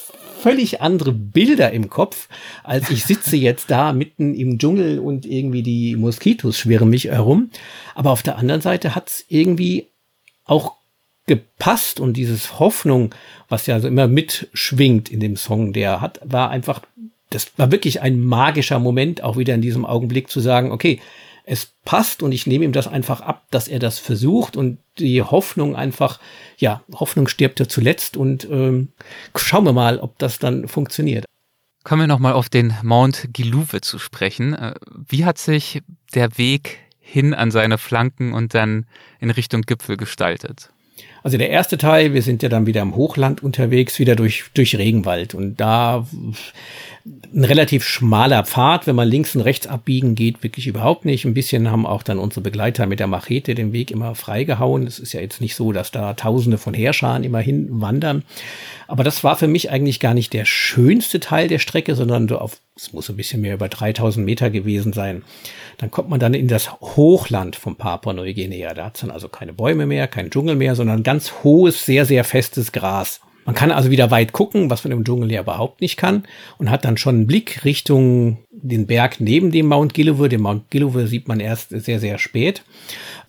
völlig andere Bilder im Kopf, als ich sitze jetzt da mitten im Dschungel und irgendwie die Moskitos schwirren mich herum. Aber auf der anderen Seite hat es irgendwie auch gepasst und dieses Hoffnung, was ja so immer mitschwingt in dem Song, der hat, war einfach, das war wirklich ein magischer Moment, auch wieder in diesem Augenblick zu sagen, okay, es passt und ich nehme ihm das einfach ab, dass er das versucht und die Hoffnung einfach, ja, Hoffnung stirbt ja zuletzt und ähm, schauen wir mal, ob das dann funktioniert. Kommen wir nochmal auf den Mount Giluwe zu sprechen. Äh, wie hat sich der Weg hin an seine Flanken und dann in Richtung Gipfel gestaltet? Also der erste Teil, wir sind ja dann wieder im Hochland unterwegs, wieder durch, durch Regenwald. Und da ein relativ schmaler Pfad, wenn man links und rechts abbiegen geht, wirklich überhaupt nicht. Ein bisschen haben auch dann unsere Begleiter mit der Machete den Weg immer freigehauen. Es ist ja jetzt nicht so, dass da Tausende von Heerscharen immer hinwandern. Aber das war für mich eigentlich gar nicht der schönste Teil der Strecke, sondern so auf, es muss ein bisschen mehr über 3000 Meter gewesen sein. Dann kommt man dann in das Hochland von Papua-Neuguinea. Da hat es dann also keine Bäume mehr, kein Dschungel mehr, sondern ganz hohes, sehr, sehr festes Gras. Man kann also wieder weit gucken, was man im Dschungel ja überhaupt nicht kann und hat dann schon einen Blick Richtung den Berg neben dem Mount Gillowe. Den Mount Gillowe sieht man erst sehr, sehr spät,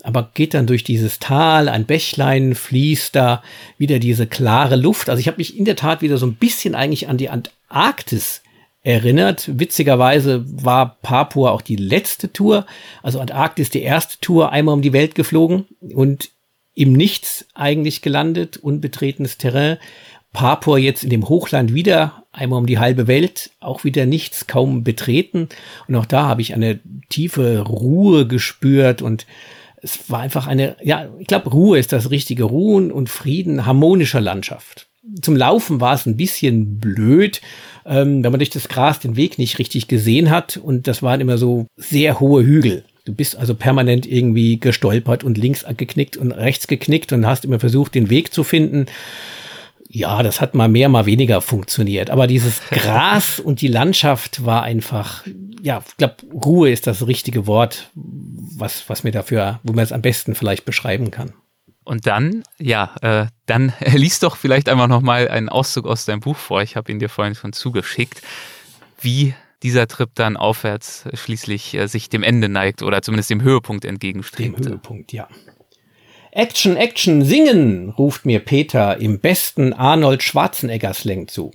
aber geht dann durch dieses Tal, ein Bächlein fließt da, wieder diese klare Luft. Also ich habe mich in der Tat wieder so ein bisschen eigentlich an die Antarktis erinnert. Witzigerweise war Papua auch die letzte Tour, also Antarktis die erste Tour, einmal um die Welt geflogen und im Nichts eigentlich gelandet, unbetretenes Terrain. Papua jetzt in dem Hochland wieder, einmal um die halbe Welt, auch wieder nichts, kaum betreten. Und auch da habe ich eine tiefe Ruhe gespürt und es war einfach eine, ja, ich glaube, Ruhe ist das richtige Ruhen und Frieden harmonischer Landschaft. Zum Laufen war es ein bisschen blöd, ähm, wenn man durch das Gras den Weg nicht richtig gesehen hat. Und das waren immer so sehr hohe Hügel. Du bist also permanent irgendwie gestolpert und links geknickt und rechts geknickt und hast immer versucht, den Weg zu finden. Ja, das hat mal mehr, mal weniger funktioniert. Aber dieses [laughs] Gras und die Landschaft war einfach, ja, ich glaube, Ruhe ist das richtige Wort, was, was mir dafür, wo man es am besten vielleicht beschreiben kann. Und dann, ja, äh, dann [laughs] liest doch vielleicht einfach nochmal einen Auszug aus deinem Buch vor. Ich habe ihn dir vorhin schon zugeschickt. Wie dieser Trip dann aufwärts schließlich äh, sich dem Ende neigt oder zumindest dem Höhepunkt entgegenstrebt. Dem Höhepunkt, ja. Action, Action, singen, ruft mir Peter im besten Arnold Schwarzenegger-Slang zu.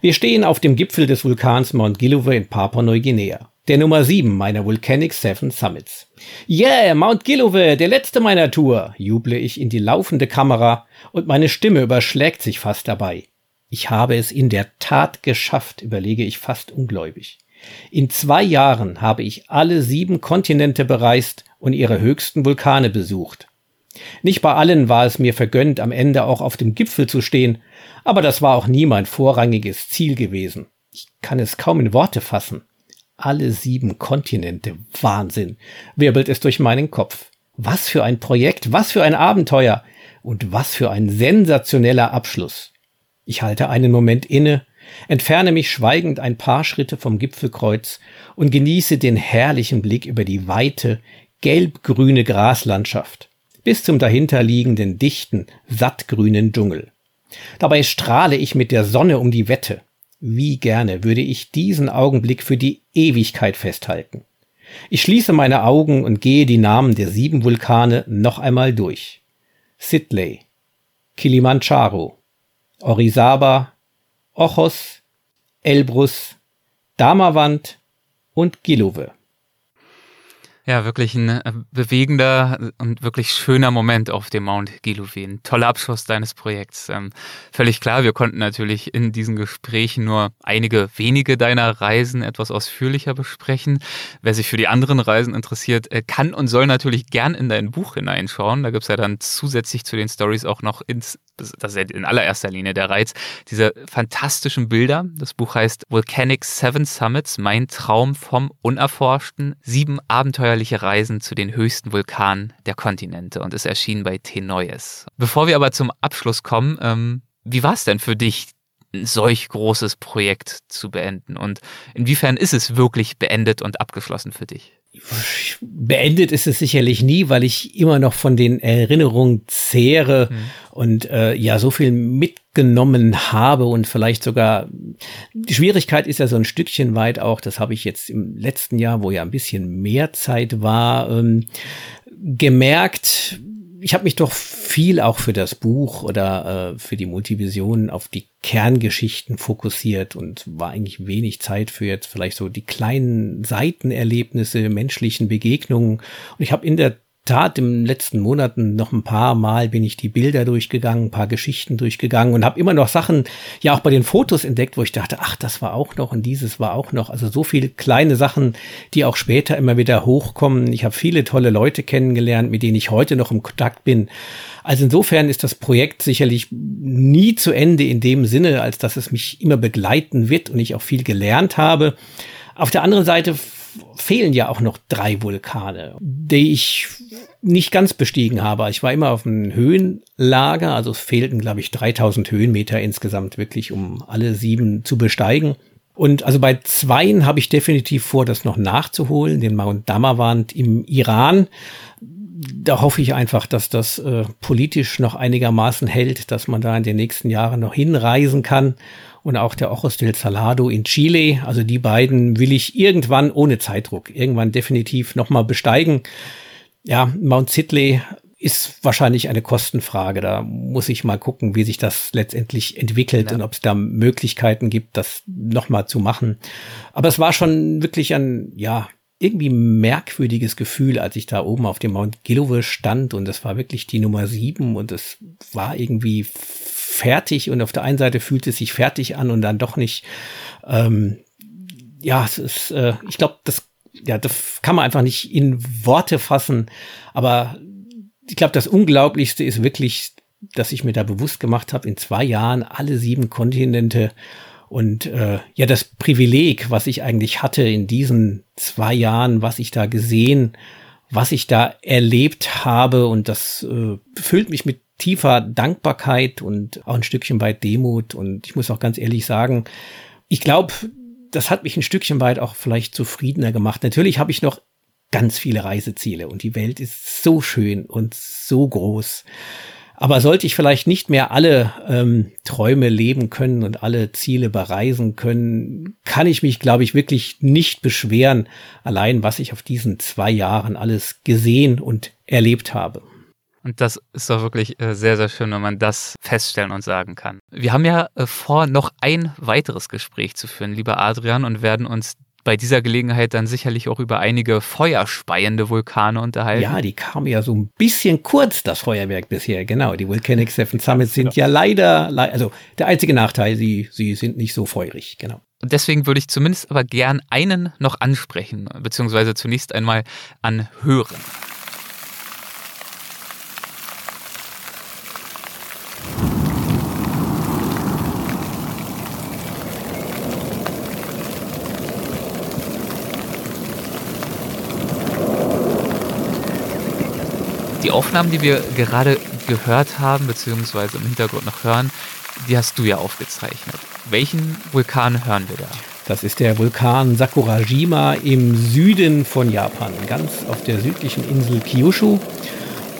Wir stehen auf dem Gipfel des Vulkans Mount Gillowe in Papua-Neuguinea, der Nummer 7 meiner Volcanic Seven Summits. Yeah, Mount Gillowe, der letzte meiner Tour, juble ich in die laufende Kamera und meine Stimme überschlägt sich fast dabei. Ich habe es in der Tat geschafft, überlege ich fast ungläubig. In zwei Jahren habe ich alle sieben Kontinente bereist und ihre höchsten Vulkane besucht. Nicht bei allen war es mir vergönnt, am Ende auch auf dem Gipfel zu stehen, aber das war auch nie mein vorrangiges Ziel gewesen. Ich kann es kaum in Worte fassen. Alle sieben Kontinente, Wahnsinn, wirbelt es durch meinen Kopf. Was für ein Projekt, was für ein Abenteuer und was für ein sensationeller Abschluss. Ich halte einen Moment inne, entferne mich schweigend ein paar Schritte vom Gipfelkreuz und genieße den herrlichen Blick über die weite, gelbgrüne Graslandschaft bis zum dahinterliegenden dichten, sattgrünen Dschungel. Dabei strahle ich mit der Sonne um die Wette. Wie gerne würde ich diesen Augenblick für die Ewigkeit festhalten. Ich schließe meine Augen und gehe die Namen der sieben Vulkane noch einmal durch. Sidley, Kilimanjaro, Orizaba, Ochos, Elbrus, Damavand und Gilove. Ja, wirklich ein äh, bewegender und wirklich schöner Moment auf dem Mount Giluvin. Toller Abschluss deines Projekts. Ähm, völlig klar, wir konnten natürlich in diesen Gesprächen nur einige wenige deiner Reisen etwas ausführlicher besprechen. Wer sich für die anderen Reisen interessiert, äh, kann und soll natürlich gern in dein Buch hineinschauen. Da gibt's ja dann zusätzlich zu den Stories auch noch ins das ist ja in allererster Linie der Reiz, diese fantastischen Bilder. Das Buch heißt Volcanic Seven Summits, mein Traum vom Unerforschten. Sieben abenteuerliche Reisen zu den höchsten Vulkanen der Kontinente und ist erschienen bei T-Neues. Bevor wir aber zum Abschluss kommen, ähm, wie war es denn für dich, ein solch großes Projekt zu beenden? Und inwiefern ist es wirklich beendet und abgeschlossen für dich? Beendet ist es sicherlich nie, weil ich immer noch von den Erinnerungen zehre mhm. und äh, ja so viel mitgenommen habe und vielleicht sogar die Schwierigkeit ist ja so ein Stückchen weit auch, das habe ich jetzt im letzten Jahr, wo ja ein bisschen mehr Zeit war, ähm, gemerkt, ich habe mich doch viel auch für das Buch oder äh, für die Multivision auf die Kerngeschichten fokussiert und war eigentlich wenig Zeit für jetzt vielleicht so die kleinen Seitenerlebnisse, menschlichen Begegnungen. Und ich habe in der Tat, im letzten Monaten noch ein paar Mal bin ich die Bilder durchgegangen, ein paar Geschichten durchgegangen und habe immer noch Sachen, ja auch bei den Fotos entdeckt, wo ich dachte, ach, das war auch noch und dieses war auch noch. Also so viele kleine Sachen, die auch später immer wieder hochkommen. Ich habe viele tolle Leute kennengelernt, mit denen ich heute noch im Kontakt bin. Also insofern ist das Projekt sicherlich nie zu Ende in dem Sinne, als dass es mich immer begleiten wird und ich auch viel gelernt habe. Auf der anderen Seite fehlen ja auch noch drei Vulkane, die ich nicht ganz bestiegen habe. Ich war immer auf einem Höhenlager, also es fehlten, glaube ich, 3000 Höhenmeter insgesamt wirklich, um alle sieben zu besteigen. Und also bei zweien habe ich definitiv vor, das noch nachzuholen, den Mount Damavand im Iran. Da hoffe ich einfach, dass das äh, politisch noch einigermaßen hält, dass man da in den nächsten Jahren noch hinreisen kann und auch der Ojos del Salado in Chile. Also die beiden will ich irgendwann ohne Zeitdruck, irgendwann definitiv nochmal besteigen. Ja, Mount Sidley ist wahrscheinlich eine Kostenfrage. Da muss ich mal gucken, wie sich das letztendlich entwickelt ja. und ob es da Möglichkeiten gibt, das nochmal zu machen. Aber es war schon wirklich ein, ja, irgendwie merkwürdiges Gefühl, als ich da oben auf dem Mount Gillowe stand und es war wirklich die Nummer sieben und es war irgendwie fertig und auf der einen Seite fühlt es sich fertig an und dann doch nicht. Ähm, ja, es ist, äh, ich glaube, das, ja, das kann man einfach nicht in Worte fassen. Aber ich glaube, das Unglaublichste ist wirklich, dass ich mir da bewusst gemacht habe, in zwei Jahren alle sieben Kontinente und äh, ja, das Privileg, was ich eigentlich hatte in diesen zwei Jahren, was ich da gesehen, was ich da erlebt habe und das äh, füllt mich mit tiefer Dankbarkeit und auch ein Stückchen weit Demut. Und ich muss auch ganz ehrlich sagen, ich glaube, das hat mich ein Stückchen weit auch vielleicht zufriedener gemacht. Natürlich habe ich noch ganz viele Reiseziele und die Welt ist so schön und so groß. Aber sollte ich vielleicht nicht mehr alle ähm, Träume leben können und alle Ziele bereisen können, kann ich mich, glaube ich, wirklich nicht beschweren, allein was ich auf diesen zwei Jahren alles gesehen und erlebt habe. Und das ist doch wirklich äh, sehr, sehr schön, wenn man das feststellen und sagen kann. Wir haben ja äh, vor, noch ein weiteres Gespräch zu führen, lieber Adrian, und werden uns bei dieser Gelegenheit dann sicherlich auch über einige feuerspeiende Vulkane unterhalten. Ja, die kamen ja so ein bisschen kurz, das Feuerwerk bisher. Genau, die Volcanic Seven Summits sind ja, ja leider, also der einzige Nachteil, sie, sie sind nicht so feurig, genau. Und deswegen würde ich zumindest aber gern einen noch ansprechen, beziehungsweise zunächst einmal anhören. Die Aufnahmen, die wir gerade gehört haben, beziehungsweise im Hintergrund noch hören, die hast du ja aufgezeichnet. Welchen Vulkan hören wir da? Das ist der Vulkan Sakurajima im Süden von Japan, ganz auf der südlichen Insel Kyushu.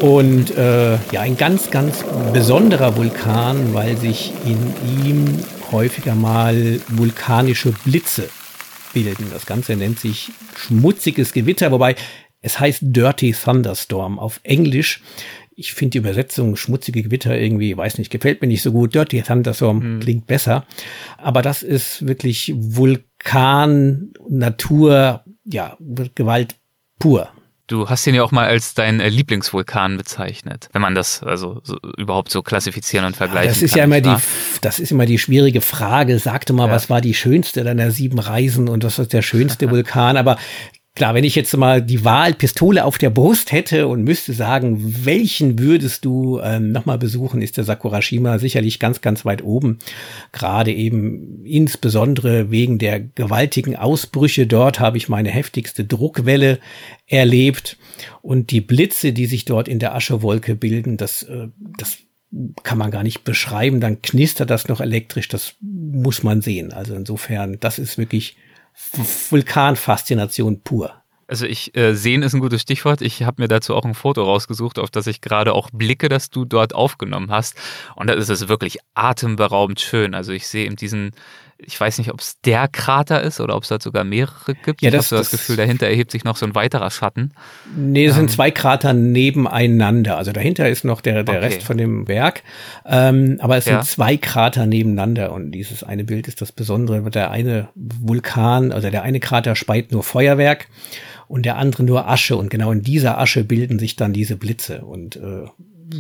Und äh, ja, ein ganz, ganz besonderer Vulkan, weil sich in ihm häufiger mal vulkanische Blitze bilden. Das Ganze nennt sich schmutziges Gewitter, wobei es heißt Dirty Thunderstorm auf Englisch. Ich finde die Übersetzung schmutzige Gewitter irgendwie, weiß nicht, gefällt mir nicht so gut. Dirty Thunderstorm hm. klingt besser. Aber das ist wirklich Vulkan, Natur, ja, Gewalt pur. Du hast ihn ja auch mal als dein äh, Lieblingsvulkan bezeichnet, wenn man das also so, überhaupt so klassifizieren und vergleichen das ist kann. Ja immer die, das ist immer die schwierige Frage. Sagte mal, ja. was war die schönste deiner sieben Reisen und was ist der schönste [laughs] Vulkan? Aber Klar, wenn ich jetzt mal die Wahlpistole auf der Brust hätte und müsste sagen, welchen würdest du ähm, nochmal besuchen, ist der Sakurashima sicherlich ganz, ganz weit oben. Gerade eben insbesondere wegen der gewaltigen Ausbrüche dort habe ich meine heftigste Druckwelle erlebt und die Blitze, die sich dort in der Aschewolke bilden, das, äh, das kann man gar nicht beschreiben. Dann knistert das noch elektrisch, das muss man sehen. Also insofern, das ist wirklich Vulkanfaszination pur. Also ich äh, sehen ist ein gutes Stichwort. Ich habe mir dazu auch ein Foto rausgesucht, auf das ich gerade auch blicke, das du dort aufgenommen hast. Und da ist es wirklich atemberaubend schön. Also ich sehe in diesen ich weiß nicht, ob es der Krater ist oder ob es da sogar mehrere gibt. Ja, ich habe das- so das das- Gefühl, dahinter erhebt sich noch so ein weiterer Schatten. Nee, das sind zwei Krater nebeneinander. Also dahinter ist noch der, der Okay. Rest von dem Berg. Ähm, aber es Ja. sind zwei Krater nebeneinander. Und dieses eine Bild ist das Besondere. Der eine Vulkan, also der eine Krater speit nur Feuerwerk und der andere nur Asche. Und genau in dieser Asche bilden sich dann diese Blitze. Und äh,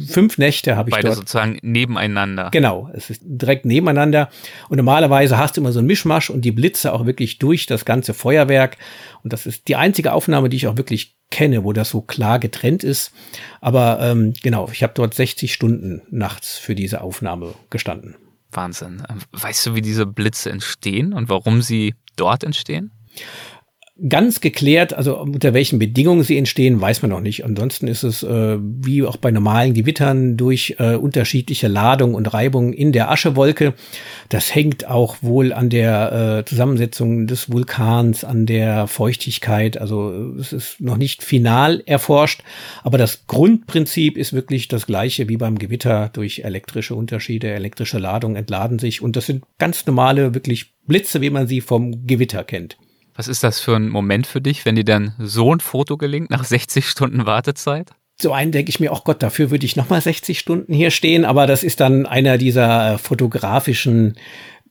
fünf Nächte habe ich Beide dort. sozusagen nebeneinander. Genau, es ist direkt nebeneinander. Und normalerweise hast du immer so einen Mischmasch und die Blitze auch wirklich durch das ganze Feuerwerk. Und das ist die einzige Aufnahme, die ich auch wirklich kenne, wo das so klar getrennt ist. Aber ähm, genau, ich habe dort 60 Stunden nachts für diese Aufnahme gestanden. Wahnsinn. Ähm, Weißt du, wie diese Blitze entstehen und warum sie dort entstehen? Ganz geklärt, also unter welchen Bedingungen sie entstehen, weiß man noch nicht. Ansonsten ist es äh, wie auch bei normalen Gewittern durch äh, unterschiedliche Ladung und Reibung in der Aschewolke. Das hängt auch wohl an der äh, Zusammensetzung des Vulkans, an der Feuchtigkeit. Also äh, es ist noch nicht final erforscht, aber das Grundprinzip ist wirklich das gleiche wie beim Gewitter. Durch elektrische Unterschiede, elektrische Ladung entladen sich und das sind ganz normale, wirklich Blitze, wie man sie vom Gewitter kennt. Was ist das für ein Moment für dich, wenn dir dann so ein Foto gelingt nach 60 Stunden Wartezeit? So einen denke ich mir, auch Gott, dafür würde ich nochmal 60 Stunden hier stehen, aber das ist dann einer dieser äh, fotografischen,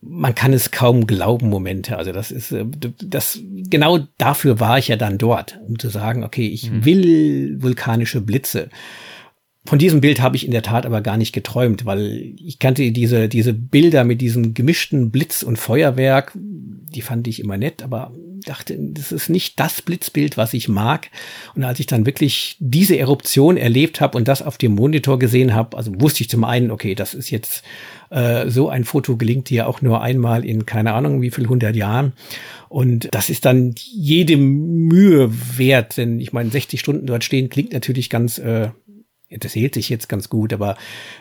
man kann es kaum glauben Momente. Also das ist, äh, das, genau dafür war ich ja dann dort, um zu sagen, okay, ich will vulkanische Blitze. Von diesem Bild habe ich in der Tat aber gar nicht geträumt, weil ich kannte diese, diese Bilder mit diesem gemischten Blitz und Feuerwerk, die fand ich immer nett, aber dachte, das ist nicht das Blitzbild, was ich mag. Und als ich dann wirklich diese Eruption erlebt habe und das auf dem Monitor gesehen habe, also wusste ich zum einen, okay, das ist jetzt äh, so ein Foto gelingt dir auch nur einmal in keine Ahnung wie viel hundert Jahren. Und das ist dann jede Mühe wert, denn ich meine, 60 Stunden dort stehen klingt natürlich ganz äh, das hält sich jetzt ganz gut, aber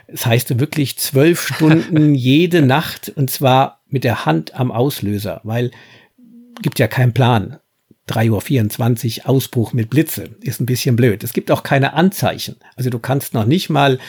es heißt wirklich zwölf [laughs] Stunden jede Nacht und zwar mit der Hand am Auslöser, weil gibt ja keinen Plan. 3.24 Uhr Ausbruch mit Blitze ist ein bisschen blöd. Es gibt auch keine Anzeichen. Also du kannst noch nicht mal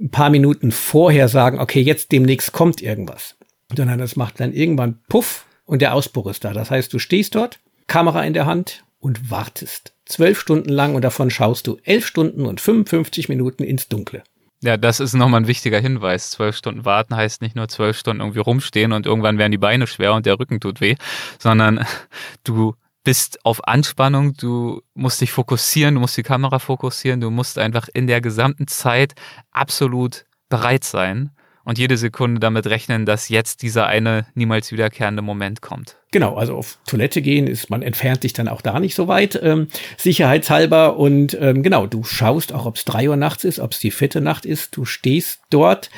ein paar Minuten vorher sagen, okay, jetzt demnächst kommt irgendwas. Sondern das macht dann irgendwann Puff und der Ausbruch ist da. Das heißt, du stehst dort, Kamera in der Hand und wartest. Zwölf Stunden lang und davon schaust du elf Stunden und 55 Minuten ins Dunkle. Ja, das ist nochmal ein wichtiger Hinweis. Zwölf Stunden warten heißt nicht nur zwölf Stunden irgendwie rumstehen und irgendwann werden die Beine schwer und der Rücken tut weh, sondern [laughs] du bist auf Anspannung, du musst dich fokussieren, du musst die Kamera fokussieren, du musst einfach in der gesamten Zeit absolut bereit sein und jede Sekunde damit rechnen, dass jetzt dieser eine niemals wiederkehrende Moment kommt. Genau, also auf Toilette gehen ist, man entfernt sich dann auch da nicht so weit, ähm, sicherheitshalber. Und ähm, genau, du schaust auch, ob es drei Uhr nachts ist, ob es die vierte Nacht ist. Du stehst dort,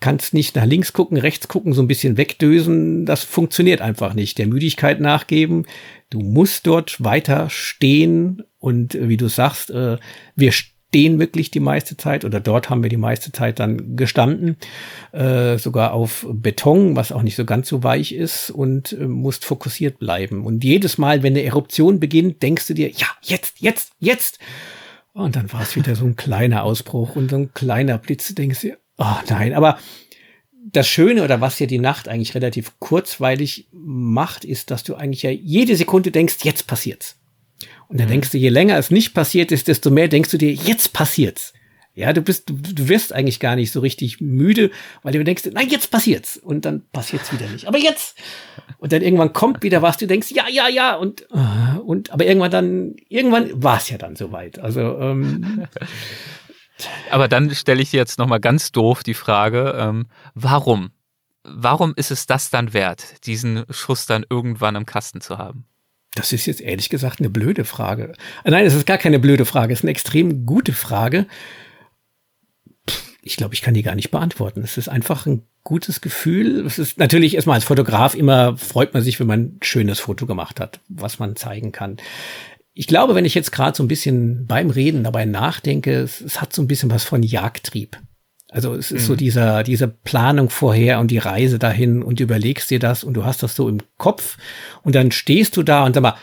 kannst nicht nach links gucken, rechts gucken, so ein bisschen wegdösen. Das funktioniert einfach nicht. Der Müdigkeit nachgeben. Du musst dort weiter stehen. Und äh, wie du sagst, äh, wir wirklich die meiste Zeit oder dort haben wir die meiste Zeit dann gestanden, äh, sogar auf Beton, was auch nicht so ganz so weich ist und äh, musst fokussiert bleiben. Und jedes Mal, wenn eine Eruption beginnt, denkst du dir, ja, jetzt, jetzt, jetzt. Und dann war es wieder so ein kleiner Ausbruch und so ein kleiner Blitz, du denkst dir, oh nein, aber das Schöne oder was ja die Nacht eigentlich relativ kurzweilig macht, ist, dass du eigentlich ja jede Sekunde denkst, jetzt passiert's. Und dann Mhm. denkst du, je länger es nicht passiert ist, desto mehr denkst du dir, jetzt passiert's. Ja, du bist, du, du wirst eigentlich gar nicht so richtig müde, weil du denkst, nein, jetzt passiert's. Und dann passiert's wieder nicht. Aber jetzt! Und dann irgendwann kommt wieder was, du denkst, ja, ja, ja, und, äh, und, aber irgendwann dann, irgendwann war es ja dann soweit. Also, ähm, [laughs] Aber dann stelle ich dir jetzt nochmal ganz doof die Frage, ähm, warum? Warum ist es das dann wert, diesen Schuss dann irgendwann im Kasten zu haben? Das ist jetzt ehrlich gesagt eine blöde Frage. Nein, es ist gar keine blöde Frage. Es ist eine extrem gute Frage. Ich glaube, ich kann die gar nicht beantworten. Es ist einfach ein gutes Gefühl. Es ist natürlich erstmal als Fotograf immer freut man sich, wenn man ein schönes Foto gemacht hat, was man zeigen kann. Ich glaube, wenn ich jetzt gerade so ein bisschen beim Reden dabei nachdenke, es, es hat so ein bisschen was von Jagdtrieb. Also es ist so dieser, diese Planung vorher und die Reise dahin und du überlegst dir das und du hast das so im Kopf und dann stehst du da und sag mal,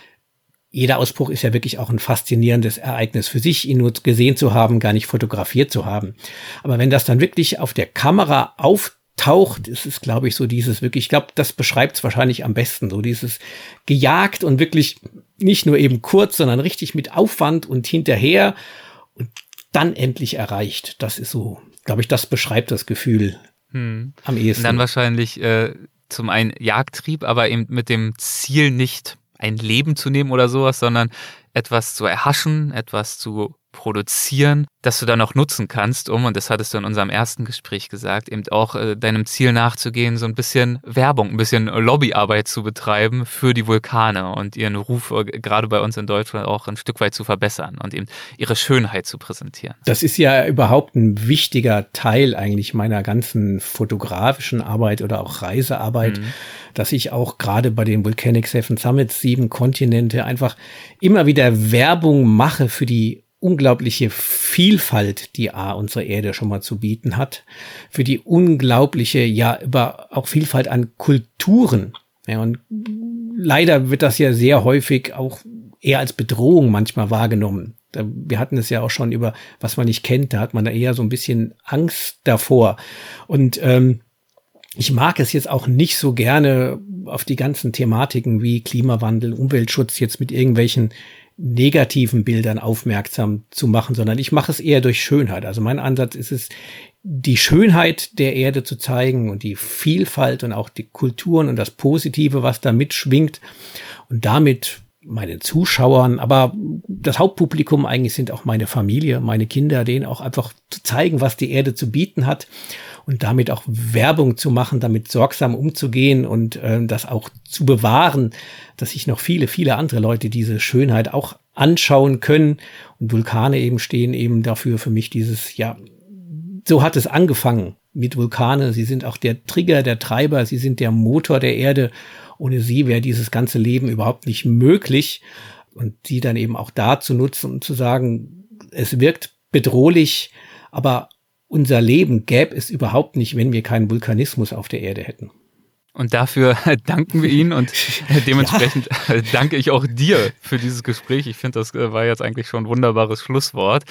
jeder Ausbruch ist ja wirklich auch ein faszinierendes Ereignis für sich, ihn nur gesehen zu haben, gar nicht fotografiert zu haben. Aber wenn das dann wirklich auf der Kamera taucht, ist es, glaube ich, so dieses wirklich, ich glaube, das beschreibt es wahrscheinlich am besten, so dieses gejagt und wirklich nicht nur eben kurz, sondern richtig mit Aufwand und hinterher und dann endlich erreicht. Das ist so, glaube ich, das beschreibt das Gefühl hm. am ehesten. Und dann wahrscheinlich äh, zum einen Jagdtrieb, aber eben mit dem Ziel nicht ein Leben zu nehmen oder sowas, sondern etwas zu erhaschen, etwas zu produzieren, das du dann auch nutzen kannst, um, und das hattest du in unserem ersten Gespräch gesagt, eben auch äh, deinem Ziel nachzugehen, so ein bisschen Werbung, ein bisschen Lobbyarbeit zu betreiben für die Vulkane und ihren Ruf äh, gerade bei uns in Deutschland auch ein Stück weit zu verbessern und eben ihre Schönheit zu präsentieren. Das ist ja überhaupt ein wichtiger Teil eigentlich meiner ganzen fotografischen Arbeit oder auch Reisearbeit, mhm. dass ich auch gerade bei den Volcanic Seven Summits, sieben Kontinente, einfach immer wieder Werbung mache für die unglaubliche Vielfalt, die A unsere Erde schon mal zu bieten hat, für die unglaubliche, ja, über auch Vielfalt an Kulturen. Ja, und leider wird das ja sehr häufig auch eher als Bedrohung manchmal wahrgenommen. Wir hatten es ja auch schon über, was man nicht kennt, da hat man da eher so ein bisschen Angst davor. Und ähm, ich mag es jetzt auch nicht so gerne auf die ganzen Thematiken wie Klimawandel, Umweltschutz jetzt mit irgendwelchen negativen Bildern aufmerksam zu machen, sondern ich mache es eher durch Schönheit. Also mein Ansatz ist es, die Schönheit der Erde zu zeigen und die Vielfalt und auch die Kulturen und das Positive, was da mitschwingt und damit meinen Zuschauern, aber das Hauptpublikum eigentlich sind auch meine Familie, meine Kinder, denen auch einfach zu zeigen, was die Erde zu bieten hat und damit auch Werbung zu machen, damit sorgsam umzugehen und äh, das auch zu bewahren, dass sich noch viele, viele andere Leute diese Schönheit auch anschauen können. Und Vulkane eben stehen eben dafür für mich dieses, ja, so hat es angefangen mit Vulkane. Sie sind auch der Trigger, der Treiber, sie sind der Motor der Erde. Ohne sie wäre dieses ganze Leben überhaupt nicht möglich. Und sie dann eben auch da zu nutzen und zu sagen, es wirkt bedrohlich, aber unser Leben gäbe es überhaupt nicht, wenn wir keinen Vulkanismus auf der Erde hätten. Und dafür [laughs] danken wir Ihnen und [laughs] dementsprechend ja. [laughs] danke ich auch dir für dieses Gespräch. Ich finde, das äh, war jetzt eigentlich schon ein wunderbares Schlusswort.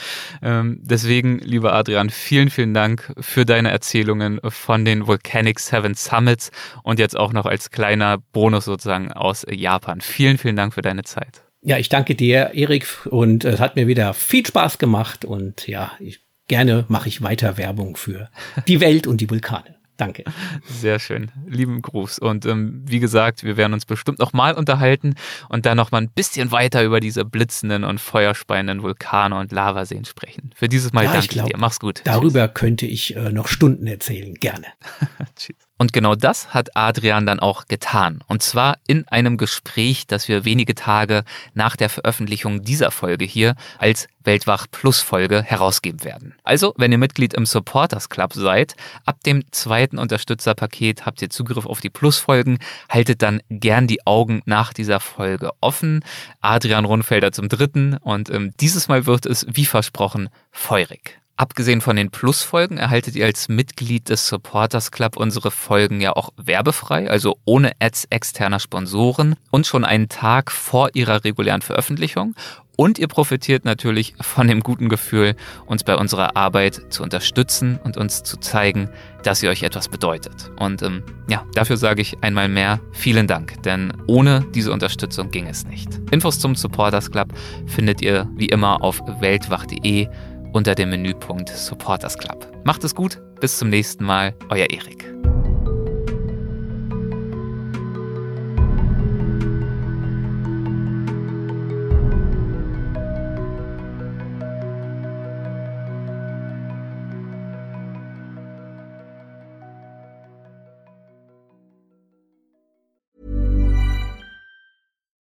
Ähm, deswegen, lieber Adrian, vielen, vielen Dank für deine Erzählungen von den Volcanic Seven Summits und jetzt auch noch als kleiner Bonus sozusagen aus Japan. Vielen, vielen Dank für deine Zeit. Ja, ich danke dir, Erik, und es hat mir wieder viel Spaß gemacht und ja, ich gerne mache ich weiter Werbung für die Welt und die Vulkane. Danke. Sehr schön. Lieben Gruß. Und ähm, wie gesagt, wir werden uns bestimmt noch mal unterhalten und dann noch mal ein bisschen weiter über diese blitzenden und feuerspeienden Vulkane und Lavaseen sprechen. Für dieses Mal ja, danke ich glaub, dir. Mach's gut. Darüber Tschüss. könnte ich äh, noch Stunden erzählen. Gerne. [laughs] Tschüss. Und genau das hat Adrian dann auch getan. Und zwar in einem Gespräch, das wir wenige Tage nach der Veröffentlichung dieser Folge hier als Weltwach Plus Folge herausgeben werden. Also, wenn ihr Mitglied im Supporters Club seid, ab dem zweiten Unterstützerpaket habt ihr Zugriff auf die Plus-Folgen. Haltet dann gern die Augen nach dieser Folge offen. Adrian Rundfelder zum dritten und ähm, dieses Mal wird es, wie versprochen, feurig. Abgesehen von den Plus-Folgen erhaltet ihr als Mitglied des Supporters Club unsere Folgen ja auch werbefrei, also ohne Ads externer Sponsoren und schon einen Tag vor ihrer regulären Veröffentlichung. Und ihr profitiert natürlich von dem guten Gefühl, uns bei unserer Arbeit zu unterstützen und uns zu zeigen, dass sie euch etwas bedeutet. Und ähm, ja, dafür sage ich einmal mehr vielen Dank, denn ohne diese Unterstützung ging es nicht. Infos zum Supporters Club findet ihr wie immer auf weltwach.de unter dem Menüpunkt Supporters Club. Macht es gut, bis zum nächsten Mal, euer Erik.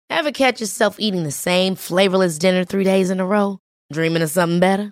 Ever catch yourself eating the same flavorless dinner three days in a row? Dreaming of something better?